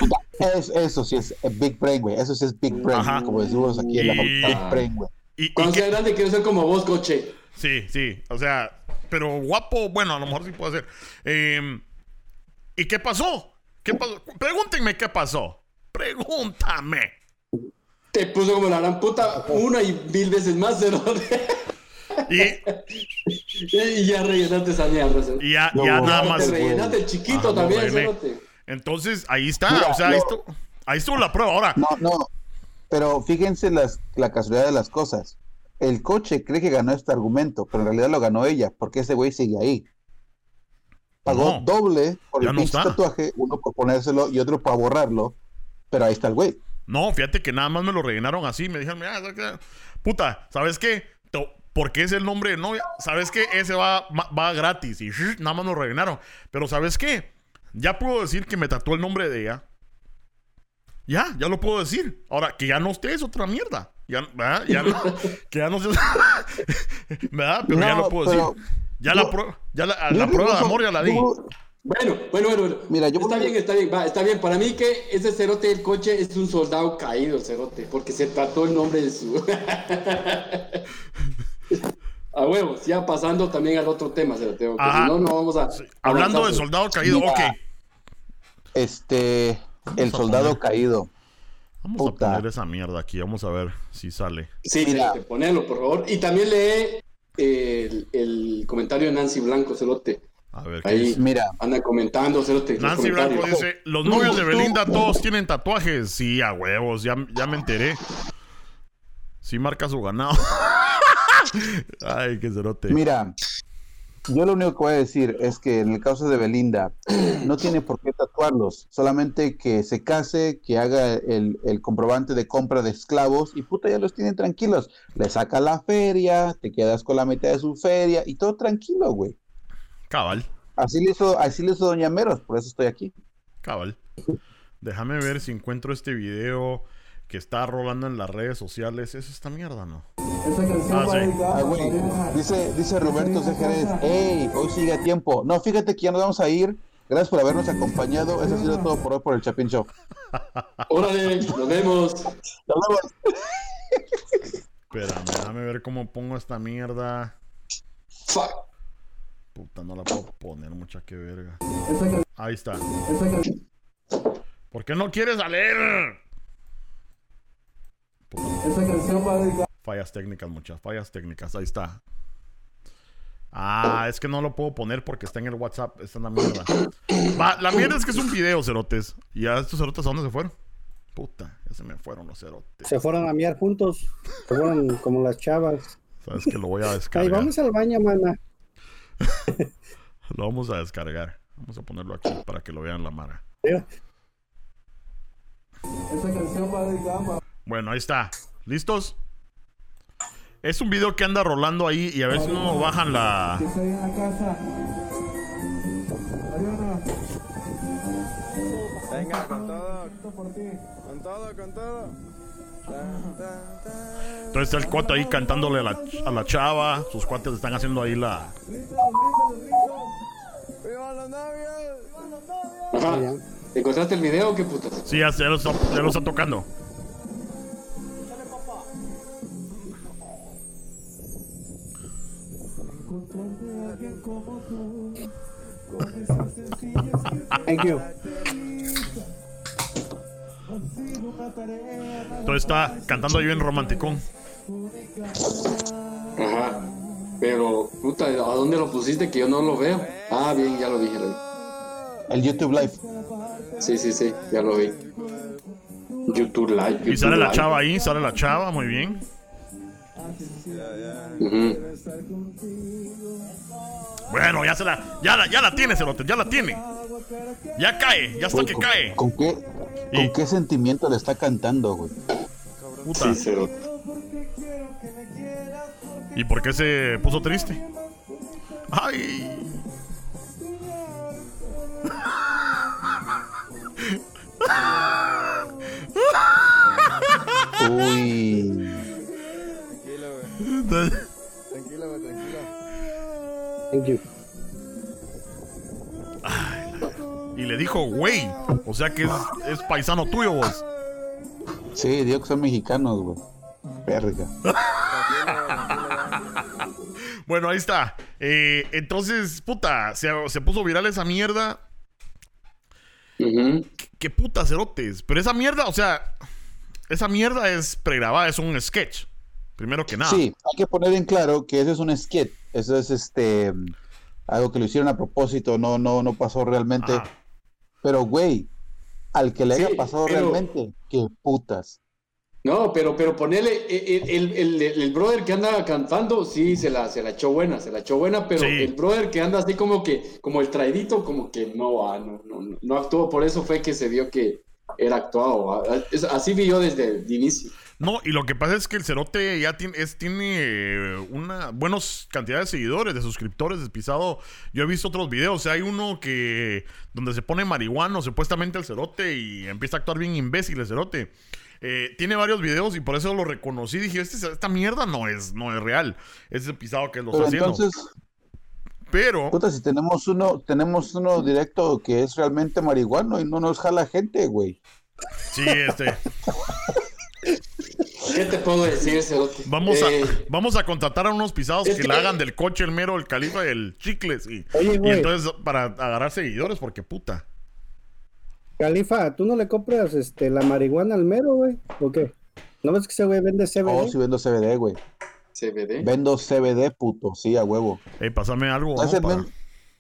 Es- eso sí es Big Brain, güey. Eso sí es Big Brain. Ajá. Como decimos aquí en la Y- Big Brain, güey. Y, y Cuando que- sea grande quiero ser como vos, coche. Sí, sí. O sea, pero guapo, bueno, a lo mejor sí puede ser. Eh, ¿Y qué pasó? ¿Qué pasó? Pregúntenme qué pasó. Pregúntame. Te puso como la gran puta una y mil veces más, cerote. Y, y ya rellenaste esa mierda, y ya, No, ya no, nada Te más. rellenaste el chiquito Ajá, también, rellené. Entonces, ahí está. Mira, o sea, ahí, estuvo, ahí estuvo la prueba. Ahora, No, no. Pero fíjense las, la casualidad de las cosas. El coche cree que ganó este argumento, pero en realidad lo ganó ella, porque ese güey sigue ahí. Pagó No, doble por el no tatuaje, uno por ponérselo y otro para borrarlo, pero ahí está el güey. no, fíjate que nada más me lo rellenaron así. Me dijeron, mira, ¿sabes qué? puta, ¿sabes qué? Porque es el nombre de novia. ¿Sabes qué? Ese va, va- gratis. Y nada más lo rellenaron. Pero ¿sabes qué? Ya puedo decir que me tatuó el nombre de ella. Ya, ya lo puedo decir. Ahora, que ya no esté es otra mierda. Ya, ¿verdad? Ya no, que ya no se... ¿Verdad? Pero ya lo puedo pero- decir. Ya la, prueba, ya la, prueba de amor ya la di. yo- Bueno, bueno, bueno, bueno. Mira, yo está bien, está bien, va, está bien. Para mí que ese cerote del coche es un soldado caído, el cerote, porque se trató el nombre de su. huevos, ya pasando también al otro tema, se lo tengo que Ajá. si no, no vamos a. Hablando de avanzar. soldado caído, Mira. ok. Este, el a soldado poner. caído. Vamos Puta. a poner esa mierda aquí. Vamos a ver si sale. Sí, Mira. Ponelo, por favor. Y también lee el, el comentario de Nancy Blanco, Cerote. A ver qué Ahí dice. Mira, anda comentando, Cerote. Nancy Blanco dice: Los novios de Belinda todos tienen tatuajes. Sí, a huevos, ya, ya me enteré. Sí, marca su ganado. Ay, qué cerote. mira. Yo lo único que voy a decir es que en el caso de Belinda, no tiene por qué tatuarlos, solamente que se case, que haga el, el comprobante de compra de esclavos y puta, ya los tienen tranquilos. Le saca la feria, te quedas con la mitad de su feria y todo tranquilo, güey. Cabal, Así le hizo, así le hizo Doña Meros, por eso estoy aquí. cabal. Déjame ver si encuentro este video que está rolando en las redes sociales. ¿Es esta mierda, no? Ah, sí. Ah, güey. Dice, dice Roberto C. Jerez, hey, hoy sigue a tiempo. No, fíjate que ya nos vamos a ir. Gracias por habernos acompañado. Eso ha sido todo por hoy por el Chapin Show. Órale, nos vemos. Nos vemos. Espérame, déjame ver cómo pongo esta mierda. Fuck. Puta, no la puedo poner mucha que verga. Ahí está. ¿Por qué no quieres salir? Puta. Fallas técnicas, muchas fallas técnicas. Ahí está. Ah, es que no lo puedo poner porque está en el WhatsApp. Está en la mierda. Va, la mierda es que es un video, cerotes. ¿Y ya estos cerotes a dónde se fueron? Puta, ya se me fueron los cerotes. Se fueron a miar juntos. Se fueron como las chavas. Sabes que lo voy a descargar. vamos al baño, mana. Lo vamos a descargar. Vamos a ponerlo aquí para que lo vean la mara. Mira, Bueno, ahí está. ¿Listos? Es un video que anda rolando ahí y a ver si no bajan la. Venga, con todo. Con todo, con todo. Entonces está el cuate ahí cantándole a la, a la chava. Sus cuates están haciendo ahí la. ¡Viva los novios! Ajá. ya. ¿Encontraste el video o qué putas? Sí, ya, ya lo, está, ya lo está tocando. Thank you. Entonces está cantando ahí bien romanticón. Ajá. Pero, puta, ¿a dónde lo pusiste que yo no lo veo? Ah, bien, ya lo vi. El YouTube Live. Sí, sí, sí, ya lo vi. YouTube Live. Y sale la chava ahí, sale la chava, muy bien. Ujú. Bueno, ya se la. Ya la, ya la tiene, Cerote, ya la tiene. Ya cae, ya está que ¿con, cae. ¿con qué, Y- ¿Con qué sentimiento le está cantando, güey? Puta. Sí. ¿Y por qué se puso triste? ¡Ay! Uy. Güey, tranquilo. Thank you. Y le dijo, güey. O sea que es, es paisano tuyo, vos. Sí, digo que son mexicanos, güey. Verga. Bueno, ahí está. Eh, entonces, puta, se, se puso viral esa mierda. Ujú. ¿Qué puta cerotes? Pero esa mierda, o sea, esa mierda es pregrabada, es un sketch. Primero que nada. Sí, hay que poner en claro que eso es un skit. Eso es este algo que lo hicieron a propósito, no, no, no pasó realmente. Ajá. Pero, güey, al que le haya Sí, pasado pero- realmente, qué putas. No, pero, pero ponele, el, el, el, el- el brother que anda cantando, sí, se la, se la echó buena, se la echó buena, pero Sí. el brother que anda así como que, como el traidito, como que no, ah, no, no, no, actuó, por eso fue que se vio que era actuado. ah, así vi yo desde el inicio. No, y lo que pasa es que el cerote ya tiene, es, tiene eh, una buenos cantidad de seguidores, de suscriptores, despisado. Yo he visto otros videos. O sea, hay uno que donde se pone marihuano, supuestamente el cerote, y empieza a actuar bien imbécil el cerote. Eh, tiene varios videos y por eso lo reconocí. Dije, este, esta mierda no es, no es real. Es el pisado que lo está haciendo. entonces, Pero, puta, si tenemos uno, tenemos uno directo que es realmente marihuano y no nos jala gente, güey. sí, este. ¿Qué te puedo decir, Cerote? Vamos, Eh, a, vamos a contratar a unos pisados que, que- le hagan del coche el mero, el califa y el chicles. Y, Oye, y entonces para agarrar seguidores, porque puta. Califa, ¿tú no le compras este, la marihuana al mero, güey? ¿O qué? ¿No ves que ese güey vende CBD? Oh, sí vendo CBD, güey. CBD. Vendo CBD, puto. Sí, a huevo. Ey, pásame algo. Te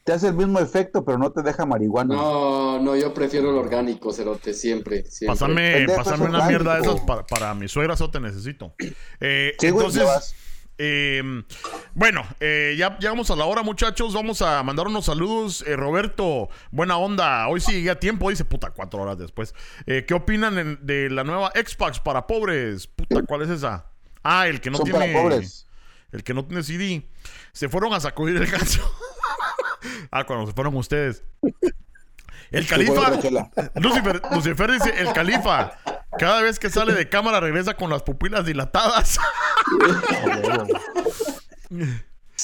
te hace el mismo efecto, pero no te deja marihuana. No, no, yo prefiero el orgánico, Cerote, siempre. siempre. Pásame, una mierda de esas para, para mi suegra, eso te necesito. Eh, Sí, entonces, eh, bueno, eh, ya llegamos a la hora, muchachos. Vamos a mandar unos saludos. Eh, Roberto, buena onda. Hoy sí llegué a tiempo, dice puta, cuatro horas después. Eh, ¿Qué opinan en- de la nueva Xbox para pobres? Puta, ¿cuál es esa? Ah, el que no Son tiene. para pobres. El que no tiene CD. Se fueron a sacudir el ganso. ah, cuando se fueron ustedes. El califa. Lucifer, Lucifer dice, el califa, cada vez que sale de cámara regresa con las pupilas dilatadas.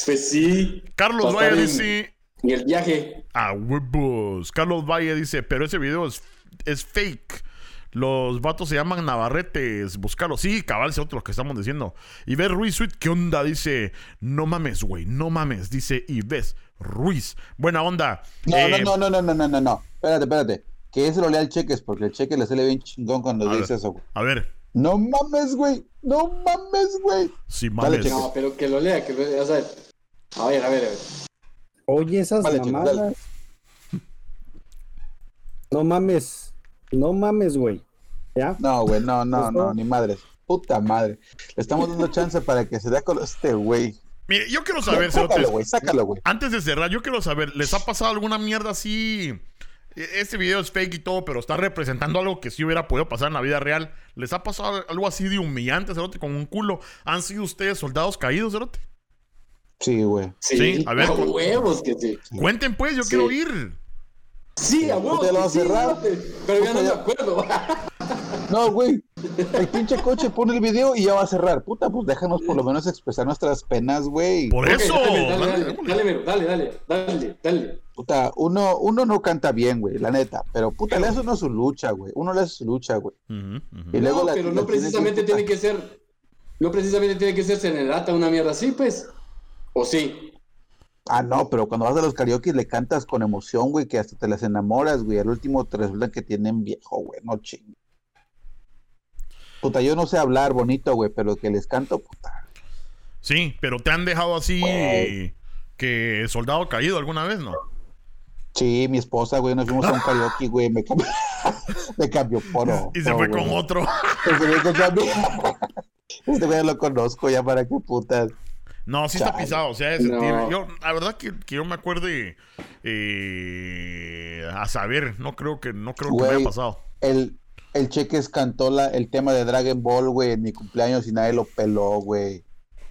Pues sí. Carlos Valle dice, En el viaje. a huevos. Carlos Valle dice, pero ese video es, es fake. Los vatos se llaman Navarretes. Búscalo. Sí, cabal, es otro lo que estamos diciendo. Y ves Ruiz Sweet, ¿qué onda? Dice, no mames, güey, no mames. Dice, y ves Ruiz. Buena onda. No, Eh, no, no, no, no, no, no, no. Espérate, espérate. Que ese lo lea el cheques, porque el cheque le sale bien chingón cuando A ver. dice eso, güey. A ver, No mames, güey. No mames, güey. si Dale, mames. No, pero que lo lea, que lo lea. O sea, a ver, a ver, a ver. Oye, esas Vale, mamadas. No mames. No mames, güey. ¿Ya? No, güey, no, no, no, no. ni madres. Puta madre. Le estamos dando chance para que se dé con este güey. Mire, yo quiero saber, Sácalo, güey, sácalo, güey. Antes de cerrar, yo quiero saber, ¿les ha pasado alguna mierda así? E- Este video es fake y todo, pero está representando algo que sí hubiera podido pasar en la vida real. ¿Les ha pasado algo así de humillante, Cerote, con un culo? ¿Han sido ustedes soldados caídos, Cerote? Sí, güey. Sí, Sí, a ver, con- huevos que sí. Cuenten pues, yo Sí. quiero ir. Sí, a te lo sí, Pero ya no me acuerdo. No, güey. El pinche coche pone el video y ya va a cerrar. Puta, pues déjanos por lo menos expresar nuestras penas, güey. Por Ok, eso. Dale, dale, dale, dale, dale, Vero, dale, dale, dale, dale. Puta, uno, uno no canta bien, güey, la neta. Pero puta, le hace uno su lucha, güey. Uno le hace su lucha, güey. Y luego no, la- pero la no precisamente tiene que ser, no precisamente tiene que ser serenata una mierda así, pues. O sí. Ah, no, pero cuando vas a los karaoke le cantas con emoción, güey, que hasta te las enamoras, güey. Al último te resulta que tienen viejo, güey, no chingue. Puta, yo no sé hablar bonito, güey, pero que les canto, puta. Sí, pero te han dejado así Güey. que soldado caído alguna vez, ¿no? Sí, mi esposa, güey, nos fuimos a un karaoke, güey, me cambió, me cambió poro. Y se fue güey. con otro. Se fue con otro. Este güey lo conozco ya para qué putas. No, sí está Chale. pisado, o sea, ese No. tiene- yo, la verdad que, que yo me acuerde eh, a saber, no creo que, no creo que me haya pasado. El, el Cheques cantó la, el tema de Dragon Ball, güey, en mi cumpleaños y nadie lo peló, güey.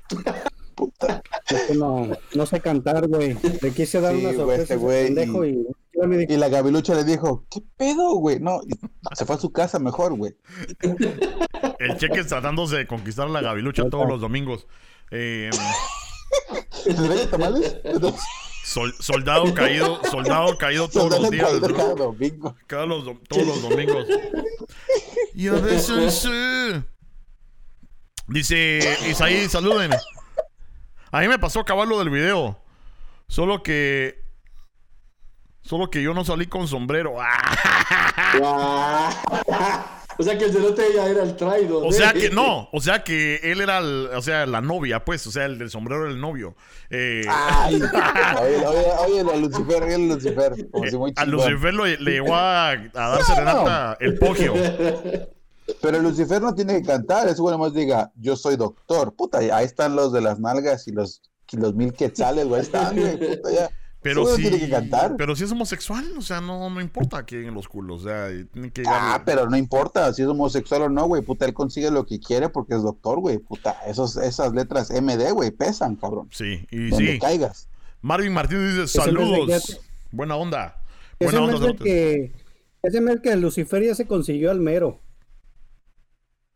Puta. Es que no, no sé cantar, güey. Le quise dar Sí, una güey, sorpresa este güey, y... me Y la gavilucha le dijo, ¿qué pedo, güey? No, se fue a su casa mejor, güey. El cheque tratándose de conquistar a la gavilucha todos los domingos. Eh, ¿Te traes tamales? sol- soldado caído, soldado caído todos los días. caído cada domingo. Cada los todos los domingos. Y a veces. eh, Dice Isaí, saluden. A mí me pasó caballo del video. Solo que. Solo que yo no salí con sombrero. O sea que el cerote ya era el traidor. O ¿eh? sea que no, o sea que él era, el- o sea, la novia, pues, o sea, el del sombrero era el novio. Eh, Ay, oye, oye, oye, a Lucifer, oye, Lucifer. Como si muy a. Lucifer lo- le llegó a, a dar serenata el pogio. Pero Lucifer no tiene que cantar, eso bueno más diga, yo soy doctor. Puta, ahí están los de las nalgas y los, y los mil quetzales, güey, están, güey, puta, ya. Pero tiene que cantar. pero si es homosexual, o sea, no, no importa que en los culos, o sea, tiene que Ah, pero no importa si es homosexual o no, güey, puta, él consigue lo que quiere porque es doctor, güey, puta, esos, esas letras MD, güey, pesan, cabrón. Sí, y Donde sí. caigas. Marvin Martínez dice, saludos. Buena onda. ese Buena onda, mes que... Ese mes que Lucifer ya se consiguió al mero.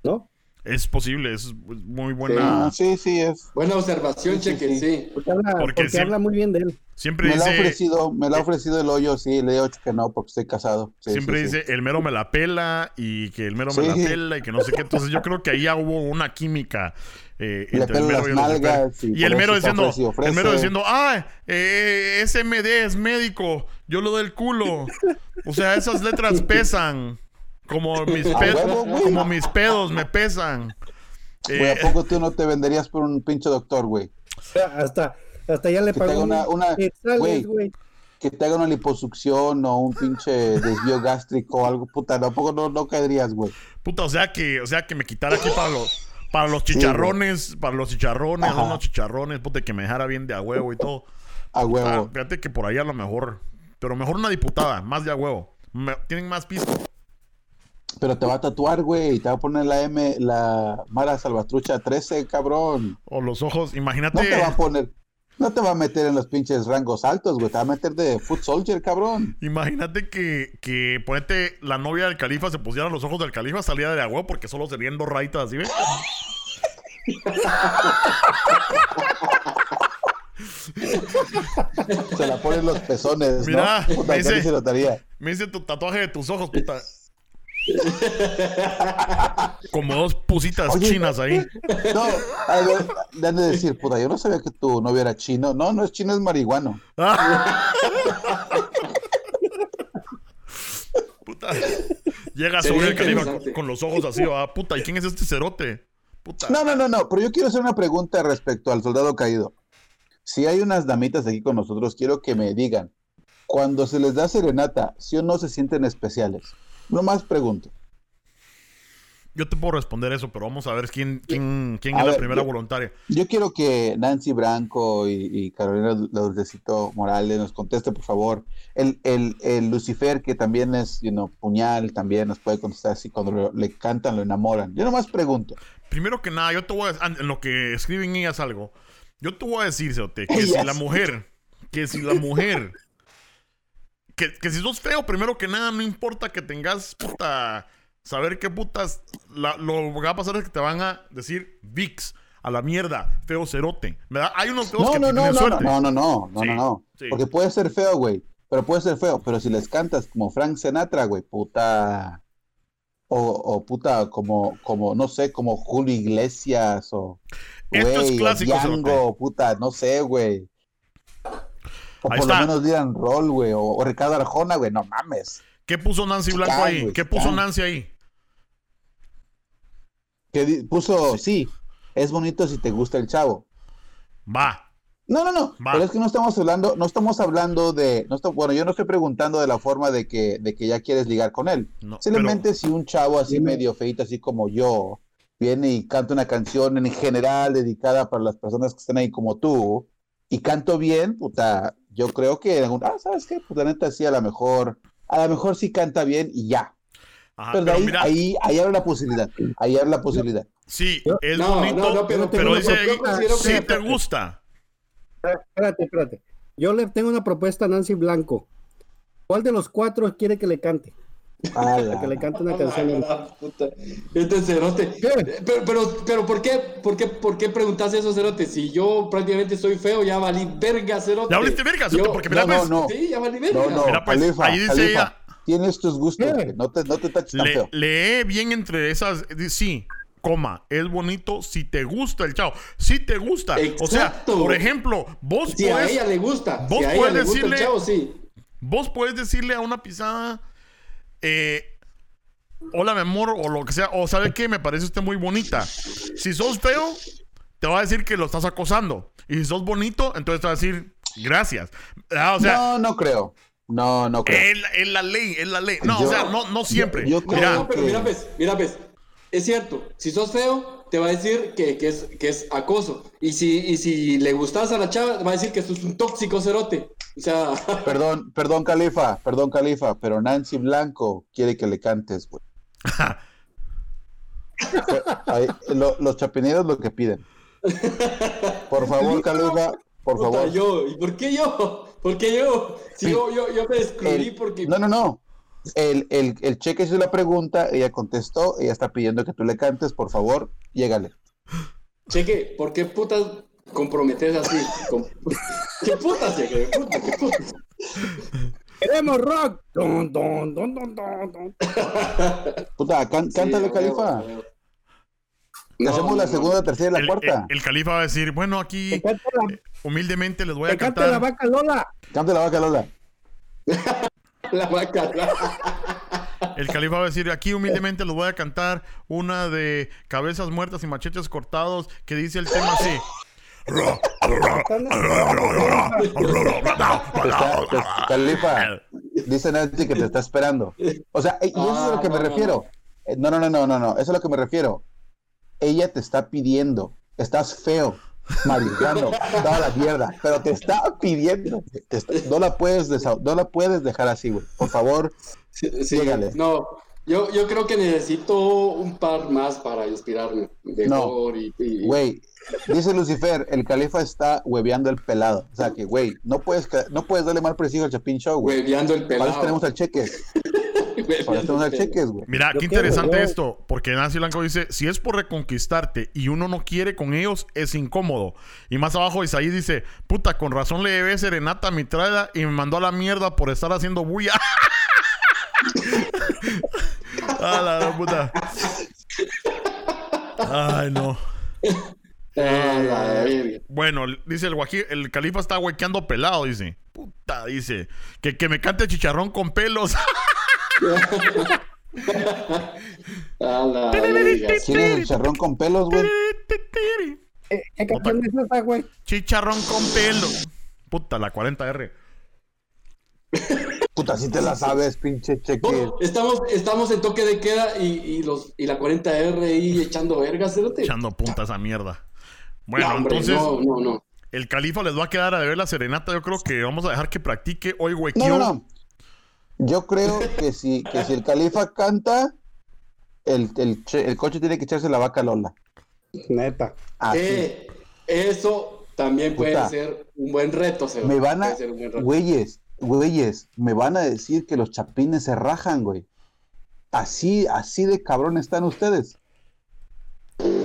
¿No? Es posible, es muy buena. Sí, sí, es. Buena observación, Sí, sí, cheque, sí. sí. Porque habla, Porque porque habla muy bien de él. Siempre Me la ha dice, ofrecido, me la ha ofrecido el hoyo, sí, le he dicho que no porque estoy casado. Sí, siempre sí, sí. dice, el mero me la pela y que el mero me la pela y que no sé qué. Entonces yo creo que ahí ya hubo una química eh, entre el mero y nalgas y Y el mero diciendo, ofrece ofrece. el mero diciendo, ah, eh, ese MD es médico, yo lo del culo. O sea, esas letras pesan. Como mis, A pe- huevo, güey. como mis pedos me pesan. Güey, Eh, ¿a poco tú no te venderías por un pinche doctor, güey? O sea, hasta, hasta ya le pagó una- güey. güey. Que te haga una liposucción o un pinche desvío gástrico o algo, puta, tampoco no, no caerías, güey. Puta, o sea que, o sea que me quitara aquí para los, para los chicharrones, para los chicharrones, Ajá. unos chicharrones, puta, que me dejara bien de a huevo y todo. A Ah, huevo. fíjate que por ahí a lo mejor, pero mejor una diputada, más de a huevo. Me- tienen más piso. Pero te va a tatuar, güey, y te va a poner la M, la Mara Salvatrucha 13, cabrón. O los ojos, No imagínate. te va a poner, no te va a meter en los pinches rangos altos, güey, te va a meter de foot soldier, cabrón. Imagínate que, que ponete la novia del califa se pusiera los ojos del califa, salía de a huevo porque solo serían dos rayitas así, ¿ves? Se la ponen los pezones, Mira, ¿no? Puta, me dice-. Me dice tu tatuaje de tus ojos, puta. Como dos pusitas Oye. chinas ahí. No, a ver, le han de decir, puta, yo no sabía que tu novio era chino. No, no es chino, es marihuano. Puta. Llega sobre el interesante. con, con los ojos así, va. Puta, ¿y quién es este cerote? Puta. No, no, no, no, pero yo quiero hacer una pregunta respecto al soldado caído. Si hay unas damitas aquí con nosotros, quiero que me digan, cuando se les da serenata, ¿sí o no se sienten especiales? No más pregunto. Yo te puedo responder eso, pero vamos a ver quién, quién, quién es la primera yo- voluntaria. Yo quiero que Nancy Branco y, y Carolina Dulcecito Morales nos conteste, por favor. El, el, el Lucifer, que también es, you know, puñal, también nos puede contestar así cuando lo- le cantan, lo enamoran. Yo nomás pregunto. Primero que nada, yo te voy a en lo que escriben ellas algo. Yo te voy a decir, Cerote, que si la mujer, que si la mujer, que, que si sos feo, primero que nada, no importa que tengas puta, saber qué putas, la- lo que va a pasar es que te van a decir VIX, a la mierda, feo cerote. ¿Verdad? Hay unos feos No, que no, no, tienen no, no, suerte. no, no, no, no, Sí, no, no. sí. Porque puede ser feo, güey. Pero puede ser feo. Pero si les cantas como Frank Sinatra, güey, puta. O, o puta, como, como, no sé, como Julio Iglesias o. Esto es güey, o clásico, Django, puta, no sé, güey. O Ahí por lo menos Dylan Roll, güey. O, o Ricardo Arjona, güey, no mames. ¿Qué puso Nancy Blanco Can, ahí? ¿Qué puso can. Nancy ahí? Que puso, sí, es bonito si te gusta el chavo. Va. No, no, no. Va. Pero es que no estamos hablando, no estamos hablando de, no bueno, yo no estoy preguntando de la forma de que, de que ya quieres ligar con él. No, Simplemente si un chavo así medio feito, así como yo, viene y canta una canción en general dedicada para las personas que están ahí como tú, y canto bien, puta, yo creo que, en algún- ah, ¿sabes qué? Pues la neta sí, a lo mejor, a lo mejor sí canta bien y ya. Ajá, pero de pero ahí, mira, ahí, ahí abre la posibilidad, ahí abre la posibilidad. sí, Yo- es No, bonito, no, no, pero- pero pero dice que- te gusta. Espérate, espérate. Yo le tengo una propuesta a Nancy Blanco. ¿Cuál de los cuatro quiere que le cante? A la- Que le cante una canción. Puta. Este cerote. ¿Qué? Pero, pero, pero ¿por qué, por qué, por qué preguntas eso, cerote? Si yo prácticamente soy feo, ya valí verga, cerote. Ya valiste verga, cerote, porque mira, no, pues, no, no. Sí, ya valí verga. No, no, Mira, pues, Califa, ahí dice Califa, ella- tienes tus gustos, ¿Qué? güey, no te, no te taches tan Le- feo. lee bien entre esas. Sí, coma. Es bonito si te gusta el chavo. Si te gusta. O sea, Exacto. por ejemplo, vos Si a ella le gusta, vos si a ella puedes le gusta decirle- el chavo, sí. vos puedes decirle a una pisada. Eh, Hola, mi amor, o lo que sea. O, ¿sabe qué? Me parece usted muy bonita. Si sos feo, te va a decir que lo estás acosando. Y si sos bonito, entonces te va a decir gracias. Ah, o sea, no, no creo. No, no creo. es, la- es la ley, es la ley. No, Yo- o sea, no, no siempre. yo creo- Mira, no, pero mira, pues, mira, pues, es cierto, si sos feo, te va a decir que, que es, que es acoso. Y si, y si le gustas a la chava, va a decir que sos un tóxico cerote. O sea, Perdón, perdón, Califa, perdón, Califa, pero Nancy Blanco quiere que le cantes, güey. Ahí, lo- los chapineros lo que piden. Por favor, Califa, por puta, favor. yo, ¿y por qué yo? ¿Por qué yo? Si Sí. yo, yo, yo me excluí El- porque... No, no, no. El, el, el cheque hizo la pregunta, ella contestó, ella está pidiendo que tú le cantes, por favor, llégale. Cheque, ¿por qué putas comprometes así? ¿Qué putas, Cheque? ¿Qué putas? Queremos rock. Dun, dun, dun, dun, dun, dun. Puta, can- cántale, Califa. No, hacemos no, la no. segunda, la tercera y la El, cuarta. el- el califa va a decir, bueno, aquí la, humildemente les voy a cante la cantar. vaca Lola. Cante la vaca Lola. La vaca. la- El califa va a decir, aquí humildemente les voy a cantar una de cabezas muertas y machetes cortados que dice el tema así. Está- Califa, dice Nancy que te está esperando. O sea, y eso es a lo que me Ah, no, refiero. Eh, No, no, no, no, no, no, eso es a lo que me refiero. Ella te está pidiendo, estás feo, marihuano, toda la mierda, pero te está pidiendo. Te está- no, la puedes no la puedes dejar así, güey. Por favor, Sí. No, yo, yo creo que necesito un par más para inspirarme. Y, y- güey. Dice Lucifer, el califa está hueveando el pelado. O sea que, güey, no puedes, no puedes darle mal prestigio al Chapín Show, güey. hueveando el Para pelado. eso tenemos al cheques. Para cheques, güey. Mira, Yo qué interesante esto, porque Nancy Blanco dice, si es por reconquistarte y uno no quiere con ellos, es incómodo. Y más abajo Isaí dice, puta, con razón le debe serenata a mi trada y me mandó a la mierda por estar haciendo bulla. a la puta. Ay, no. Bueno, dice el guají, el califa está huequeando pelado, dice. Puta, dice. Que, que me cante chicharrón con pelos. Ah, la verga. ¿Quién es el charrón con pelos, güey? Eh, ¿Qué canción es esa, güey? Chicharrón con pelos. Puta, la 40R. Puta, si te la sabes, pinche cheque. Bueno, estamos, estamos en toque de queda y, y los, y la 40R ahí echando vergas, cerote. Echando punta a esa mierda. Bueno, No, hombre, entonces, No, no, no. el califa les va a quedar a deber la serenata. Yo creo que vamos a dejar que practique hoy, güey. No, no, no. Yo creo que si, que si el califa canta, el, el, che- el coche tiene que echarse la vaca Lola. Neta. Así. Eh, eso también puede Puta. ser un buen reto, cerote. me van a, güeyes, güeyes, me van a decir que los chapines se rajan, güey. Así, así de cabrón están ustedes.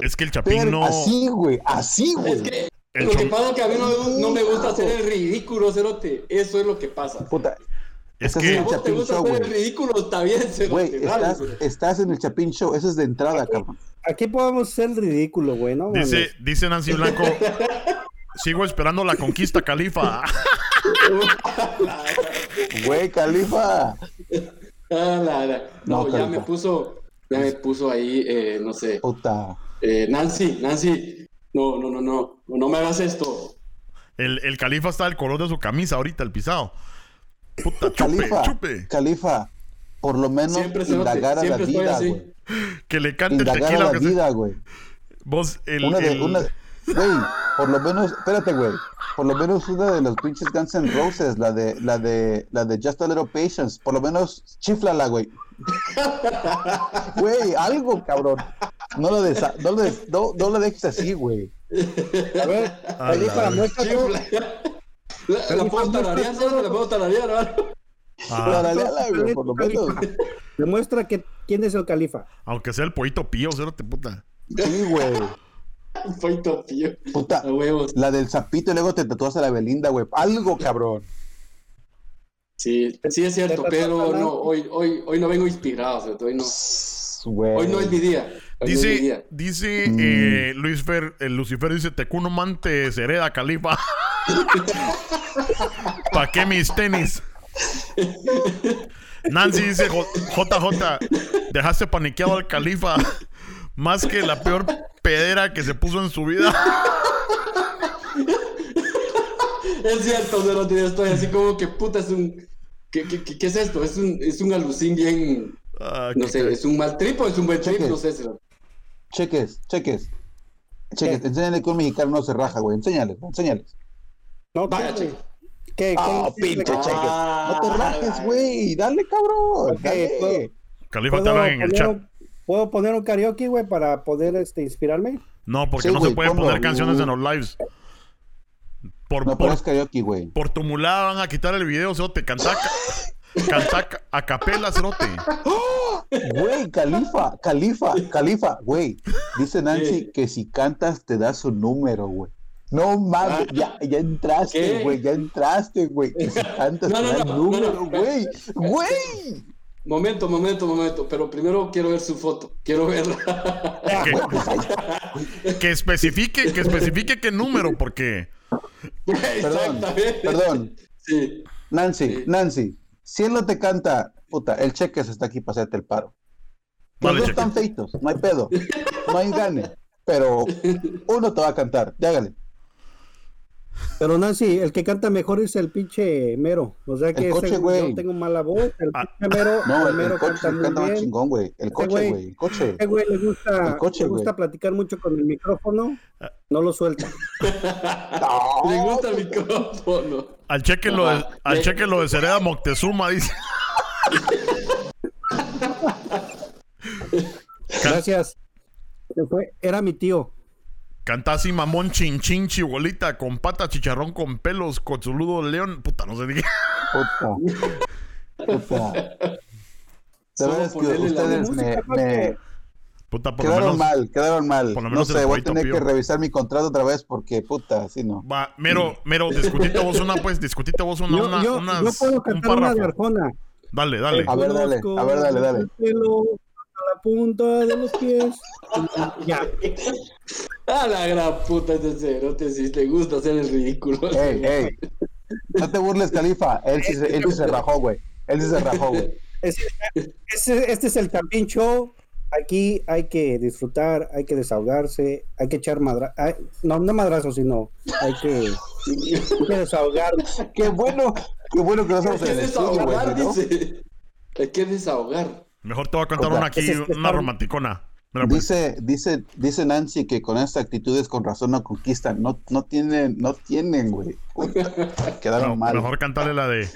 Es que el chapín Pero no. así, güey, así, güey. Es que El lo que pasa es que a mí no, no me gusta hacer el ridículo, cerote. Eso es lo que pasa. Puta, Es estás que- en el te gusta Show, hacer güey. el ridículo, está bien. Güey, estás, en el Chapín Show, eso es de entrada, cabrón. Aquí podemos ser el ridículo, güey, ¿no? Dice, dice Nancy Blanco. Sigo esperando la conquista, califa. Güey, califa. Ah. No, No, ya me puso, ya me puso ahí, eh, no sé. Puta. Eh, Nancy, Nancy, no, no, no, no, no me hagas esto. El, el califa está del color de su camisa ahorita, el pisado. Puta, chupe, Califa, chupe. Califa, por lo menos Siempre indagar a la vida, güey. Que le cante Indagar a tequila. la aunque sea- vida, güey. Vos, el. Una de, el- una, güey, por lo menos, espérate, güey, por lo menos una de los pinches Guns N' Roses, la de, la de, la de Just a Little Patience, por lo menos chiflala, güey. Güey, algo, cabrón. No lo, desa- no, lo des- no, no lo dejes así, güey. A ver, A ahí la para muestra. La, la puedo tararear, ¿sabes? La puedo tararear, ¿no? Ah, Tarareala, güey, por lo menos. Demuestra que quién es el califa. aunque sea el pollito pío, cérate, puta. Sí, güey. Un poquito pío. Puta, A huevos. la del zapito y luego te tatuas a la Belinda, güey. Algo, cabrón. Sí, sí es cierto, pero no, hoy, hoy, hoy no vengo inspirado, ¿cierto? Hoy no, Güey. hoy no es mi día. Dice, dice Mm. eh, Luis Fer, el Lucifer dice, Tecuno mante sereda califa. ¿Pa' qué mis tenis? Nancy dice, "J- JJ, dejaste paniqueado al califa. Más que la peor pedera que se puso en su vida. Es cierto, pero tío, estoy así como que puta, es un. ¿Qué, qué, qué- qué es esto? Es un, es un alucín bien. Ah, No sé, es un mal trip o es un buen trip, no sé. cerote. Cheques, cheques. Cheques, enséñale que un mexicano no se raja, güey. Enséñales, enséñales. No, Vaya, ¿qué. ¿Qué, Ah, qué- pinche qué- cheques. No te rajes, Ah, güey. Dale, cabrón. Ok, dale. puedo- Califa te ¿Puedo hablan en el poner chat. un- ¿Puedo poner un karaoke, güey, para poder este, inspirarme? No, porque Sí, no se pueden ponlo. poner canciones en los lives. Por, No por, pones karaoke, güey. por tu mulada van a quitar el video, o sea, te canta. Canta ca- a capela, cerote. Güey, Califa, Califa, Califa, güey. Dice Nancy que si cantas te da su número, güey. No mames, ya, ya entraste, güey, ya entraste, güey. Que si cantas No, te no, da no, número, no. güey. Güey. Momento, momento, momento. Pero primero quiero ver su foto. Quiero verla. Que, que especifique, que especifique qué número, porque. Perdón, Exactamente. perdón. Sí. Nancy, Sí. Nancy, si él no te canta, puta, el cheque está aquí para hacerte el paro. Los Vale, dos cheque. están feitos, no hay pedo, no hay gane, pero uno te va a cantar, hágale. Pero Nancy, el que canta mejor es el pinche Mero. O sea que El ese- coche, güey. yo tengo mala voz. El Ah. pinche Mero, No, el Mero el coche canta muy canta más bien. chingón, güey. El coche, güey. güey, el coche. Ese güey le gusta, El coche, le gusta güey. platicar mucho con el micrófono. No lo suelta. No, Le gusta el micrófono. Al cheque lo de, al cheque lo de Cereda Moctezuma, dice. Gracias. Se fue, era mi tío. Canta así mamón chin chin chibolita con pata chicharrón con pelos con saludo león. Puta, no sé de qué. Puta. Puta. Veras que ustedes me, Puta, por lo quedaron menos. mal, quedaron mal. por lo No menos sé, voy a tener que revisar mi contrato otra vez porque, puta, así no. Va, mero, mero, discutite vos una, pues, discutite vos una, Yo, una, yo, unas- yo puedo un cantar una de. Arjona. Dale, dale. A ver, dale, a ver, dale, dale. La punta de los pies. ya. A la gran puta cerote, si te gusta hacer el ridículo. Ey, ey. No te burles, Califa. Él sí, se- él sí se rajó, güey. Él sí se rajó, güey. Ese- ese- este es el Tampín Show. Aquí hay que disfrutar, hay que desahogarse, hay que echar madra... ay, no, no madrazos, sino hay que, hay que desahogar. Qué bueno, qué bueno que no Hay estamos en el estudio, güey. Hay que desahogar. Mejor te voy a contar una aquí, es- una romanticona. Pues, Dice, dice, dice Nancy que con estas actitudes con razón no conquistan. No, no tienen, no tienen, güey. Quedaron no, mal. mejor cantarle la de.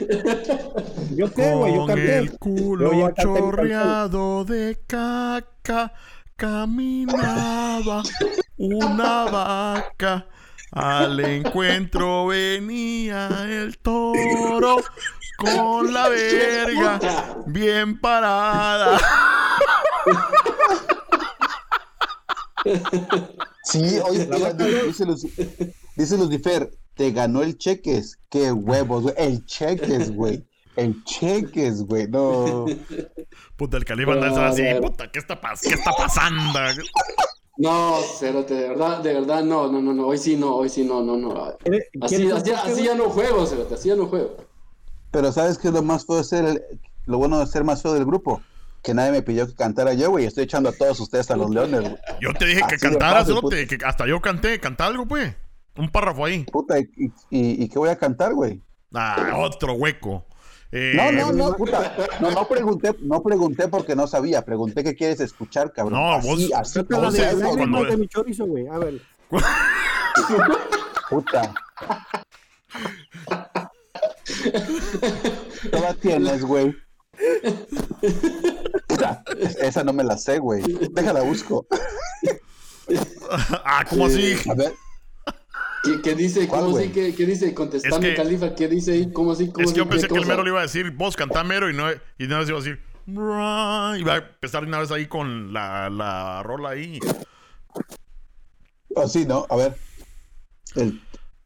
¿Yo qué, güey? Yo Con canté. el culo chorreado de caca, caminaba una vaca. Al encuentro venía el toro con la verga bien parada. Sí, oye, mira, dice, Luci- dice Lucifer, te ganó el cheques. Qué huevos, güey. El cheques, güey. El cheques, güey. No. Puta, el califa anda así. Puta, ¿qué está, pas- ¿qué está pasando? No, cerote, de verdad, de verdad, no, no, no, no. Hoy sí no, hoy sí no, no, no. ¿Quiere- Así, ya no juego, cerote, así ya no juego. Pero ¿sabes qué es lo más feo de ser el- lo bueno de ser más feo del grupo? Que nadie me pidió que cantara yo, güey. Estoy echando a todos ustedes a los leones, güey. Yo te dije que Así cantaras, cerote, que hasta yo canté. Canta algo, pues. Un párrafo ahí. Puta, ¿y, y, y qué voy a cantar, güey? Ah, otro hueco. Eh, No, no, no, puta. No, no pregunté, no pregunté porque no sabía. Pregunté qué quieres escuchar, cabrón. No, así, vos- así, la No de cuando- de mi chorizo, güey. A ver. puta. ¿Qué la tienes, güey? Puta, esa no me la sé, güey. Déjala busco. ah, ¿cómo así? A ver, ¿Qué, qué dice? ¿Cuál, ¿Cómo así? ¿Qué, qué dice? Contestame, Es que- Califa, ¿qué dice ahí? ¿Cómo así? ¿Cómo Es que yo así? pensé ¿Qué que el mero le iba a decir, vos cantá mero y no, y no iba a decir, y va a empezar una vez ahí con la, la rola ahí. oh, sí, ¿no? A ver. El-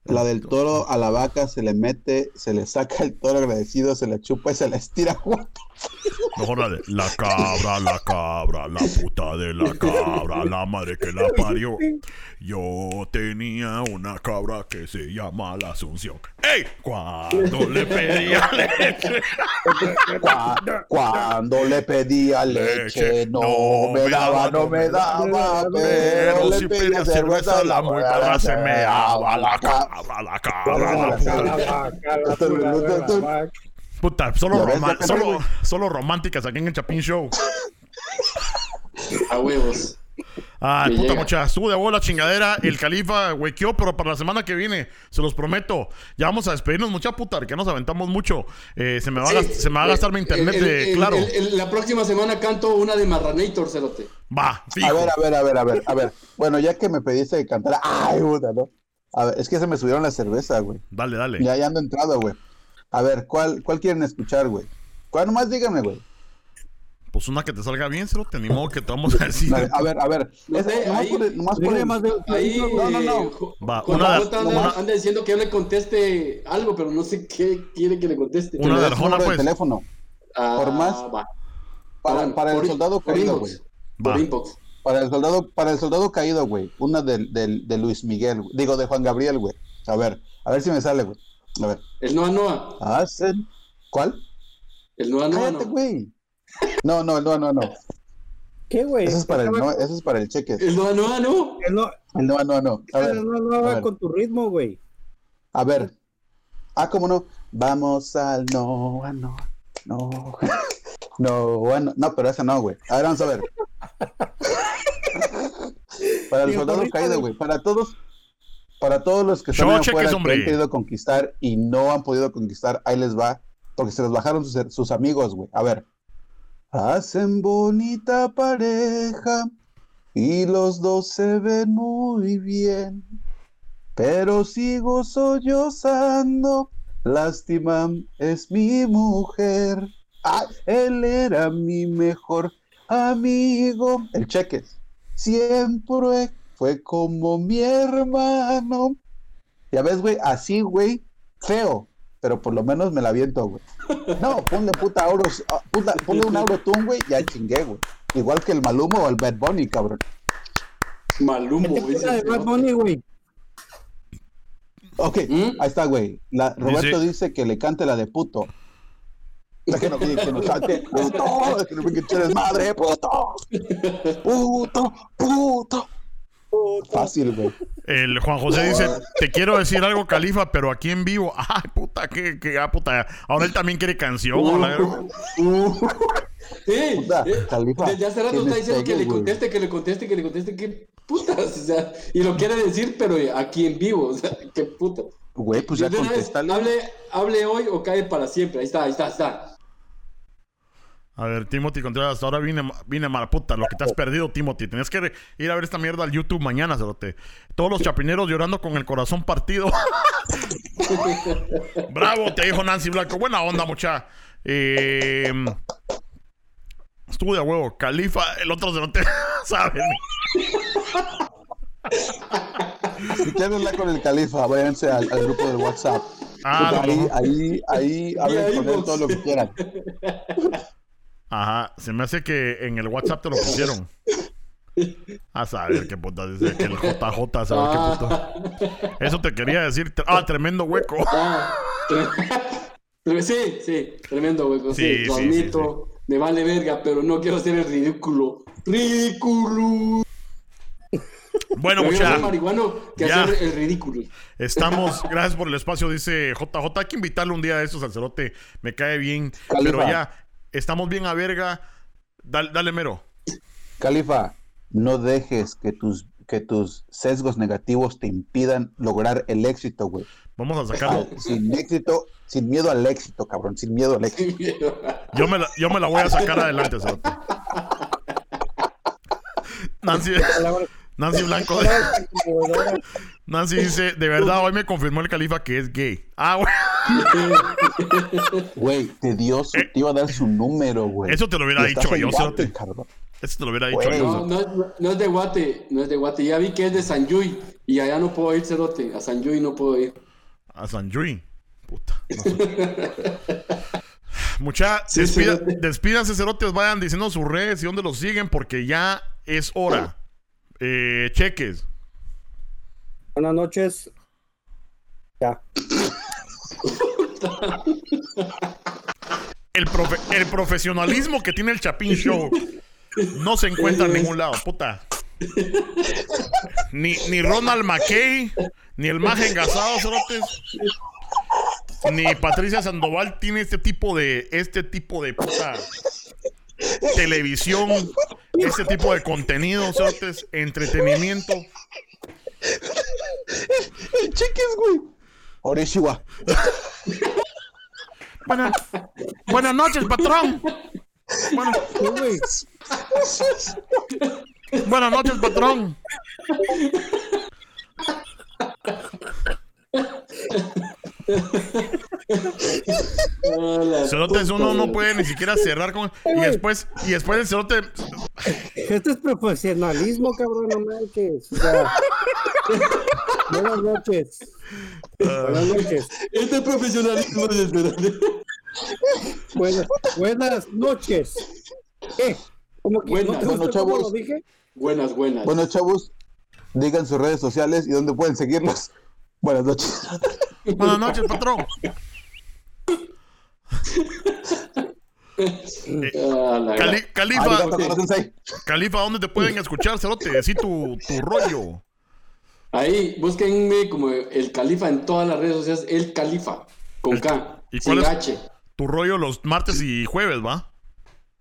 la del toro a la vaca se le mete, se le saca el toro agradecido, se le chupa y se le estira. Mejor la de la cabra, la cabra, la puta de la cabra, la madre que la parió. Yo tenía una cabra que se llama la Asunción. ¡Ey! Cuando le pedía leche. Cua- Cuando le pedía leche, no me daba, no me daba, pero si pedía cerveza, la muy se me daba la cabra, la cabra, la puta. Puta, solo, te solo, solo románticas aquí en el Chapín Show. A huevos. Ay, puta mocha, estuvo de bola chingadera. El califa huequeó, pero para la semana que viene, se los prometo. Ya vamos a despedirnos, mucha puta, que nos aventamos mucho. Eh, se, me va a, Sí, se me va a gastar mi internet el- de. el- claro. el- el- la próxima semana canto una de Marranator, cerote. Va, fijo. A ver, a ver, a ver, a ver, a ver. Bueno, ya que me pediste que cantara, ay, puta, ¿no? A ver, es que se me subieron la cerveza, güey. Dale, dale. Ya, ya ando entrado, güey. A ver, ¿cuál, cuál quieren escuchar, güey? ¿Cuál nomás dígame, güey? Pues una que te salga bien, cerote. Ni modo que te vamos a decir. A ver, a ver, a ver. No Ese- sé, nomás el- más de- Ahí, No, no, no. Va, una- anda, una- anda diciendo que yo le conteste algo, pero no sé qué quiere que le conteste. Una le de Arjona, de pues. teléfono. Ah, por más- va. Para, el soldado inbox. güey. Por inbox. Para el soldado, para el soldado caído, güey. Una del, del, de Luis Miguel, güey. digo, de Juan Gabriel, güey. A ver, a ver si me sale, güey. A ver. El Noa Noa. Hacen. ¿Cuál? El Noa Noa. Cállate, güey. No, no, no, no, no. ¿Qué, güey? Ese es para el, no, ese es para el cheque. El Noa Noa, no. Que no, El no, no, no. A ver, no, no a va con tu ritmo, güey. A ver. Ah, ¿cómo no? Vamos al no, a no, no. No, bueno, no, pero esa no, güey. A ver, vamos a ver. Para el Digo, soldado ahorita, caído, güey. Para todos, para todos los que están cheques, afuera que han querido conquistar y no han podido conquistar, ahí les va. Porque se los bajaron sus, sus amigos, güey. A ver. Hacen bonita pareja y los dos se ven muy bien. Pero sigo sollozando, lástima es mi mujer. Ah, él era mi mejor amigo. El cheque. Siempre fue como mi hermano. Ya ves, güey, así, güey, feo. Pero por lo menos me la aviento, güey. No, ponle puta auros, ah, puta, ponle un autotune, güey, ya chingué, güey. Igual que el Malumo o el Bad Bunny, cabrón. Malumbo, ¿Qué güey. de Bad Bunny, güey? Ok, ¿Mm? ahí está, güey. Roberto dice... que le cante la de puto. Que no que, que nos cante puto, que no eches madre, puto. Puto, puto. Fácil, güey. El Juan José dice, te quiero decir algo, Califa, pero aquí en vivo. Ay, puta, que, que, ah, puta. Ahora él también quiere canción. la verga. Sí, Puta, eh, Califa, desde hace rato está diciendo que le conteste, que le conteste, que le conteste, qué putas, o sea, y lo quiere decir, pero aquí en vivo, o sea, qué puta. Güey, pues ya hable, hable hoy o cae para siempre, ahí está, ahí está, ahí está. A ver, Timothy Contreras, ahora vine, vine mala puta. Lo que te has perdido, Timothy. Tenías que ir a ver esta mierda al YouTube mañana, cerote. Todos los chapineros llorando con el corazón partido. Bravo, te dijo Nancy Blanco. Buena onda, mucha. Eh, estuvo de huevo. Califa, el otro cerote, ¿saben? Si quieren hablar con el califa, váyanse al, al grupo del WhatsApp. Ah, no, ahí, no. ahí, ahí, hablen ahí, con él todo lo que quieran. Ajá, se me hace que en el WhatsApp te lo pusieron. A saber qué puta dice que el JJ, a saber qué puta. Eso te quería decir. Ah, tremendo hueco. Ah, tre- sí, sí, tremendo, güey, sí, Sí, lo sí, admito, me vale verga, pero no quiero hacer el ridículo. ¡Ridículo! Bueno, Prefiero ser mucha. marihuano que Ya. hacer el ridículo. Estamos, gracias por el espacio, dice JJ. Hay que invitarle un día de estos al cerote. Me cae bien. Califa. Pero ya, estamos bien a verga. Dale, dale mero. Califa, no dejes que tus, que tus sesgos negativos te impidan lograr el éxito, güey. Vamos a sacarlo. Ah, Sin éxito, sin miedo al éxito, cabrón, sin miedo al éxito. Yo me la, yo me la voy a sacar adelante, cerote. Nancy, Nancy Blanco. Nancy dice, de verdad, hoy me confirmó el califa que es gay. Ah, güey. Güey, te dio su, te iba a dar su número, güey. Eso te lo hubiera dicho yo, Guate. Eso te lo hubiera dicho yo. No, no, es- no es de Guate, no es de Guate. Ya vi que es de San Yuy y allá no puedo ir, Cerote. A San Yuy no puedo ir. A San Yui. Puta. no sé. Mucha, Sí, despida- despídanse, cerotes. Vayan diciendo sus redes y dónde los siguen porque ya es hora. Eh, cheques. Buenas noches. Ya. El, profe- el profesionalismo que tiene el Chapín Show no se encuentra en ningún lado, puta. Ni, ni Ronald McKay, ni el Maje Engasado, cerotes. Ni Patricia Sandoval tiene este tipo de. Este tipo de puta. Televisión. Este tipo de contenido, cerotes. Entretenimiento. El cheques, güey. Oreshiwa. Buena- buenas noches, patrón. Bueno, ¿Qué, güey? buenas noches, patrón. Hola, Cerotes, uno no puede ni siquiera cerrar con. Y después, y después el cerote. Esto es profesionalismo, cabrón, no manches. O sea, buenas noches. Buenas noches. Este profesionalismo de Cerote. Buenas, buenas noches. ¿Cómo que Buenas. no Bueno, chavos. lo dije? Buenas, buenas. Bueno, chavos, digan sus redes sociales y dónde pueden seguirlos. Buenas noches. Buenas noches, patrón. Ah, Cali- gran- Califa, Arigato. Califa, ¿dónde te pueden escuchar, cerote? Decí tu, tu rollo. Ahí, búsquenme como el Califa en todas las redes sociales, el Califa, con K, ¿Y cuál sin es? H. Tu rollo los martes y jueves, ¿va?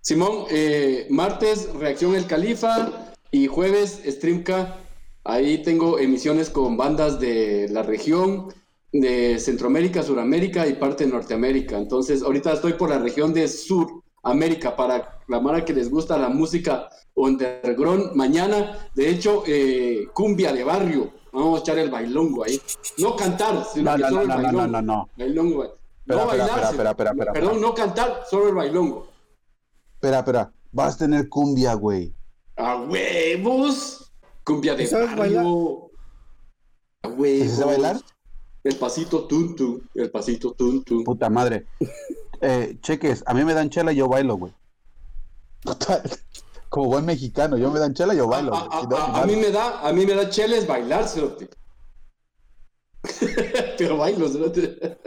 Simón, eh, martes, reacción el Califa y jueves, Streamka. Ahí tengo emisiones con bandas de la región, de Centroamérica, Suramérica y parte de Norteamérica. Entonces, ahorita estoy por la región de Suramérica para la mara que les gusta la música underground. Mañana, de hecho, eh, cumbia de barrio. Vamos a echar el bailongo ahí. No cantar, sino No, que no, solo no, el no, no, bailongo. no, no. Bailongo. No bailar. Perdón, espera. no cantar, solo el bailongo. Espera, espera. Vas a tener cumbia, güey. ¡A huevos! Cumbia de ¿Y sabes barrio. ¡A huevos! ¿Sí se bailar? El pasito tuntu, el pasito tuntu. Puta madre. Eh, cheques, a mí me dan chela y yo bailo, güey. Puta, Como buen mexicano, yo me dan chela y yo bailo. a- güey. Si a- mí me da, a mí me da cheles bailar, cerote. Pero bailo, cerote.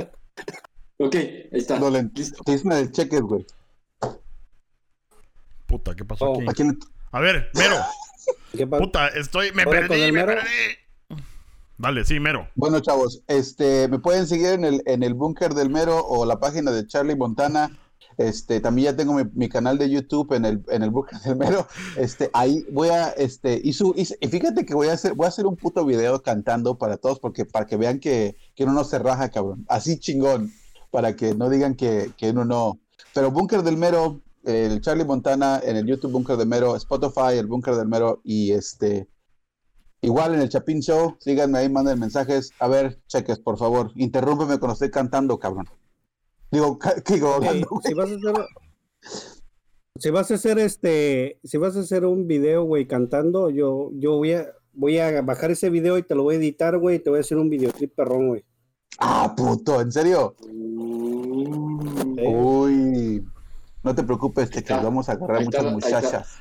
ok, ahí está. No le- Listo. Te dicen el cheques, güey. Puta, ¿qué pasó Oh. aquí? ¿A quién le- A ver, Mero. Puta, estoy. Me Ahora perdí, me Mero. perdí. Dale, sí, Mero. Bueno, chavos, este, me pueden seguir en el, en el búnker del mero o la página de Charlie Montana. Este, también ya tengo mi, mi canal de YouTube en el, en el búnker del mero. Este, ahí voy a, este, y, su, y, y fíjate que voy a hacer, voy a hacer un puto video cantando para todos, porque para que vean que, que uno no se raja, cabrón. Así chingón, para que no digan que, que uno no. Pero búnker del mero, el Charlie Montana en el YouTube búnker del mero, Spotify, el búnker del mero y este. Igual en el Chapín Show, síganme ahí, manden mensajes. A ver, cheques, por favor. Interrúmpeme cuando estoy cantando, cabrón. Digo, digo, Ok, hablando, güey. si vas a hacer si vas a hacer este si vas a hacer un video güey cantando yo yo voy a voy a bajar ese video y te lo voy a editar güey y te voy a hacer un videoclip perrón güey Ah, puto, ¿en serio? Mm, Sí. Uy. No te preocupes, cheques, está. vamos a agarrar muchas ahí está. muchachas.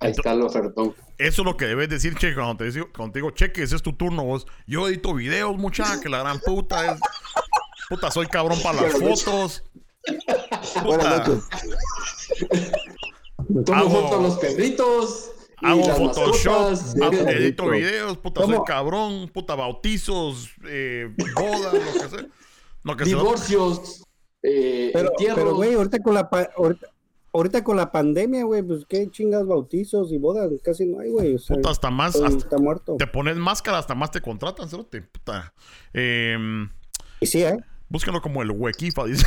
Ahí está el ofertón. Eso es lo que debes decir, che, cuando te, digo, cuando te digo, cheque, ese es tu turno, vos. Yo edito videos, muchacha, que la gran puta es. Puta, soy cabrón para las fotos. Buenas Puta, noches. Tomo Hago- fotos a los perritos. Hago Photoshop, mascotas. hago- edito rico. videos, puta, ¿Cómo? soy cabrón, puta, bautizos, eh, bodas, lo que sea. Lo que sea. divorcios, eh, pero entierros. pero güey ahorita con la ahorita, ahorita con la pandemia güey pues qué chingas bautizos y bodas casi no hay güey o sea, Puta, hasta más, hasta- está muerto te pones máscara, hasta más te contratan, cerote, puta. Em, y sí eh búscalo como el huequifa, dice.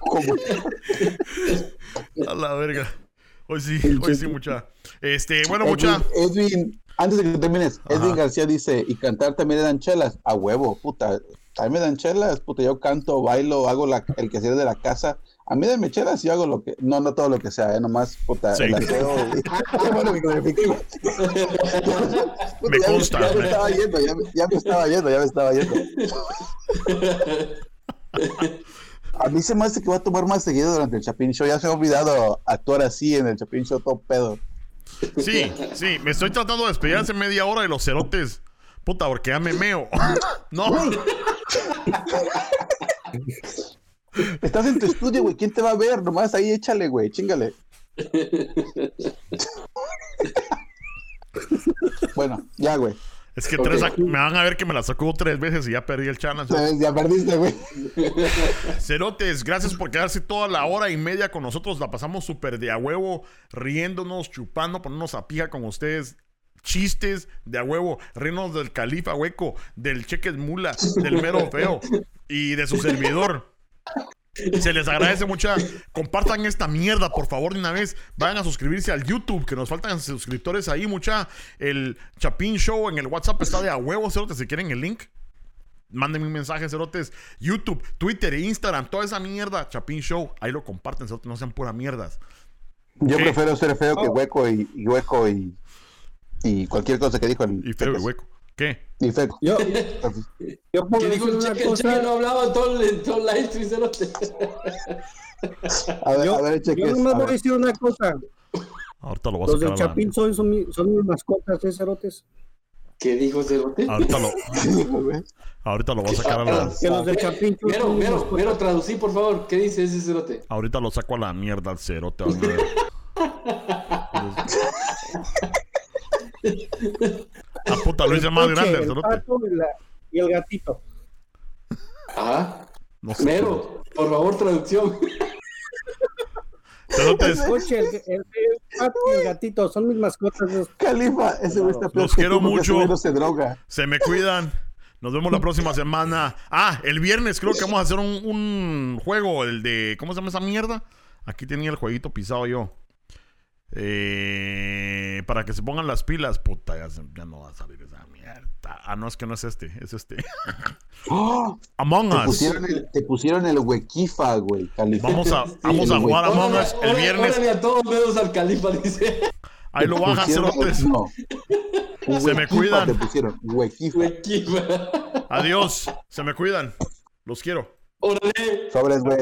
Como- A la verga. Hoy sí, hoy sí, mucha. Este, bueno, Edwin, mucha. Edwin, antes de que termines, Ajá. Edwin García dice, y cantar también le dan chelas. A huevo, puta. A mí me dan chelas, puta. Yo canto, bailo, hago la, el quehacer de la casa. A mí denme chelas y yo hago lo que. No, no todo lo que sea, ¿eh? nomás, puta, Sí. el aseo. y- Me ya consta, Ya me me- estaba yendo, ya me, ya me estaba yendo, ya me estaba yendo. A mí se me hace que va a tomar más seguido durante el Chapin Show. Ya se me ha olvidado actuar así en el Chapin Show todo pedo. Sí, sí, me estoy tratando de despedir hace media hora de los cerotes. Puta, porque ya me meo. No, Estás en tu estudio, güey. ¿Quién te va a ver? Nomás ahí échale, güey. Chingale. bueno, ya, güey. Es que tres me van a ver que me la sacó tres veces y ya perdí el challenge. Ya, perdiste, güey. Cerotes, gracias por quedarse toda la hora y media con nosotros. La pasamos súper de a huevo, riéndonos, chupando, poniéndonos a pija con ustedes. Chistes de a huevo, riéndonos del califa hueco, del cheques mula, del mero feo y de su servidor. Se les agradece mucha. Compartan esta mierda, por favor, de una vez. Vayan a suscribirse al YouTube, que nos faltan suscriptores ahí, mucha. El Chapín Show en el WhatsApp está de a huevo, cerotes, si quieren el link. Mándenme un mensaje, cerotes. YouTube, Twitter, Instagram, toda esa mierda. Chapín Show, ahí lo comparten, cerotes, no sean pura mierdas. Yo ¿Qué? prefiero ser feo que hueco y, y hueco y, y cualquier cosa que dijo el Y feo y hueco. ¿Qué? Y. Yo, yo puedo decir una cheque, cheque no hablaba en todo el, en todo live stream. A ver, Yo, a ver, yo cheques. nomás voy a decir una cosa. Ahorita lo voy a Los sacar del Chapín son, son, mi- son mis mascotas, ¿eh, cerotes? ¿Qué dijo cerote? Ahorita lo, ahorita lo voy a sacar a la. Que los del Chapín Mero, mis mero, mascotas. mero, traducí, por favor. ¿Qué dice ese cerote? Ahorita lo saco a la mierda al cerote. Van a ver. Ah, puta, lo hice El más coche, grande el pato y, la- y el gatito. Ajá. No sé. Mero, por favor, traducción. Cerotes, El coche, el, el- el pato y el gatito son mis mascotas. los- Califa, ese güey está Los quiero mucho. se droga. se me cuidan. Nos vemos la próxima semana. Ah, el viernes creo que vamos a hacer un, un juego, el de. ¿Cómo se llama esa mierda? Aquí tenía el jueguito pisado yo. Eh, para que se pongan las pilas. Puta, ya, se- ya no va a salir esa mierda. Ah, no, es que no es este, es este. ¡Oh! Among Te Us. pusieron el, te pusieron el huequifa, güey, Califa. Vamos a, vamos a güey. jugar Among Us el viernes. órale a todos menos al califa, dice. Ahí lo bajan, Pusieron- cerotes. No. Se me cuidan. Te pusieron huequifa. Huequifa. Adiós. Se me cuidan. Los quiero. Órale. Sobres, güey.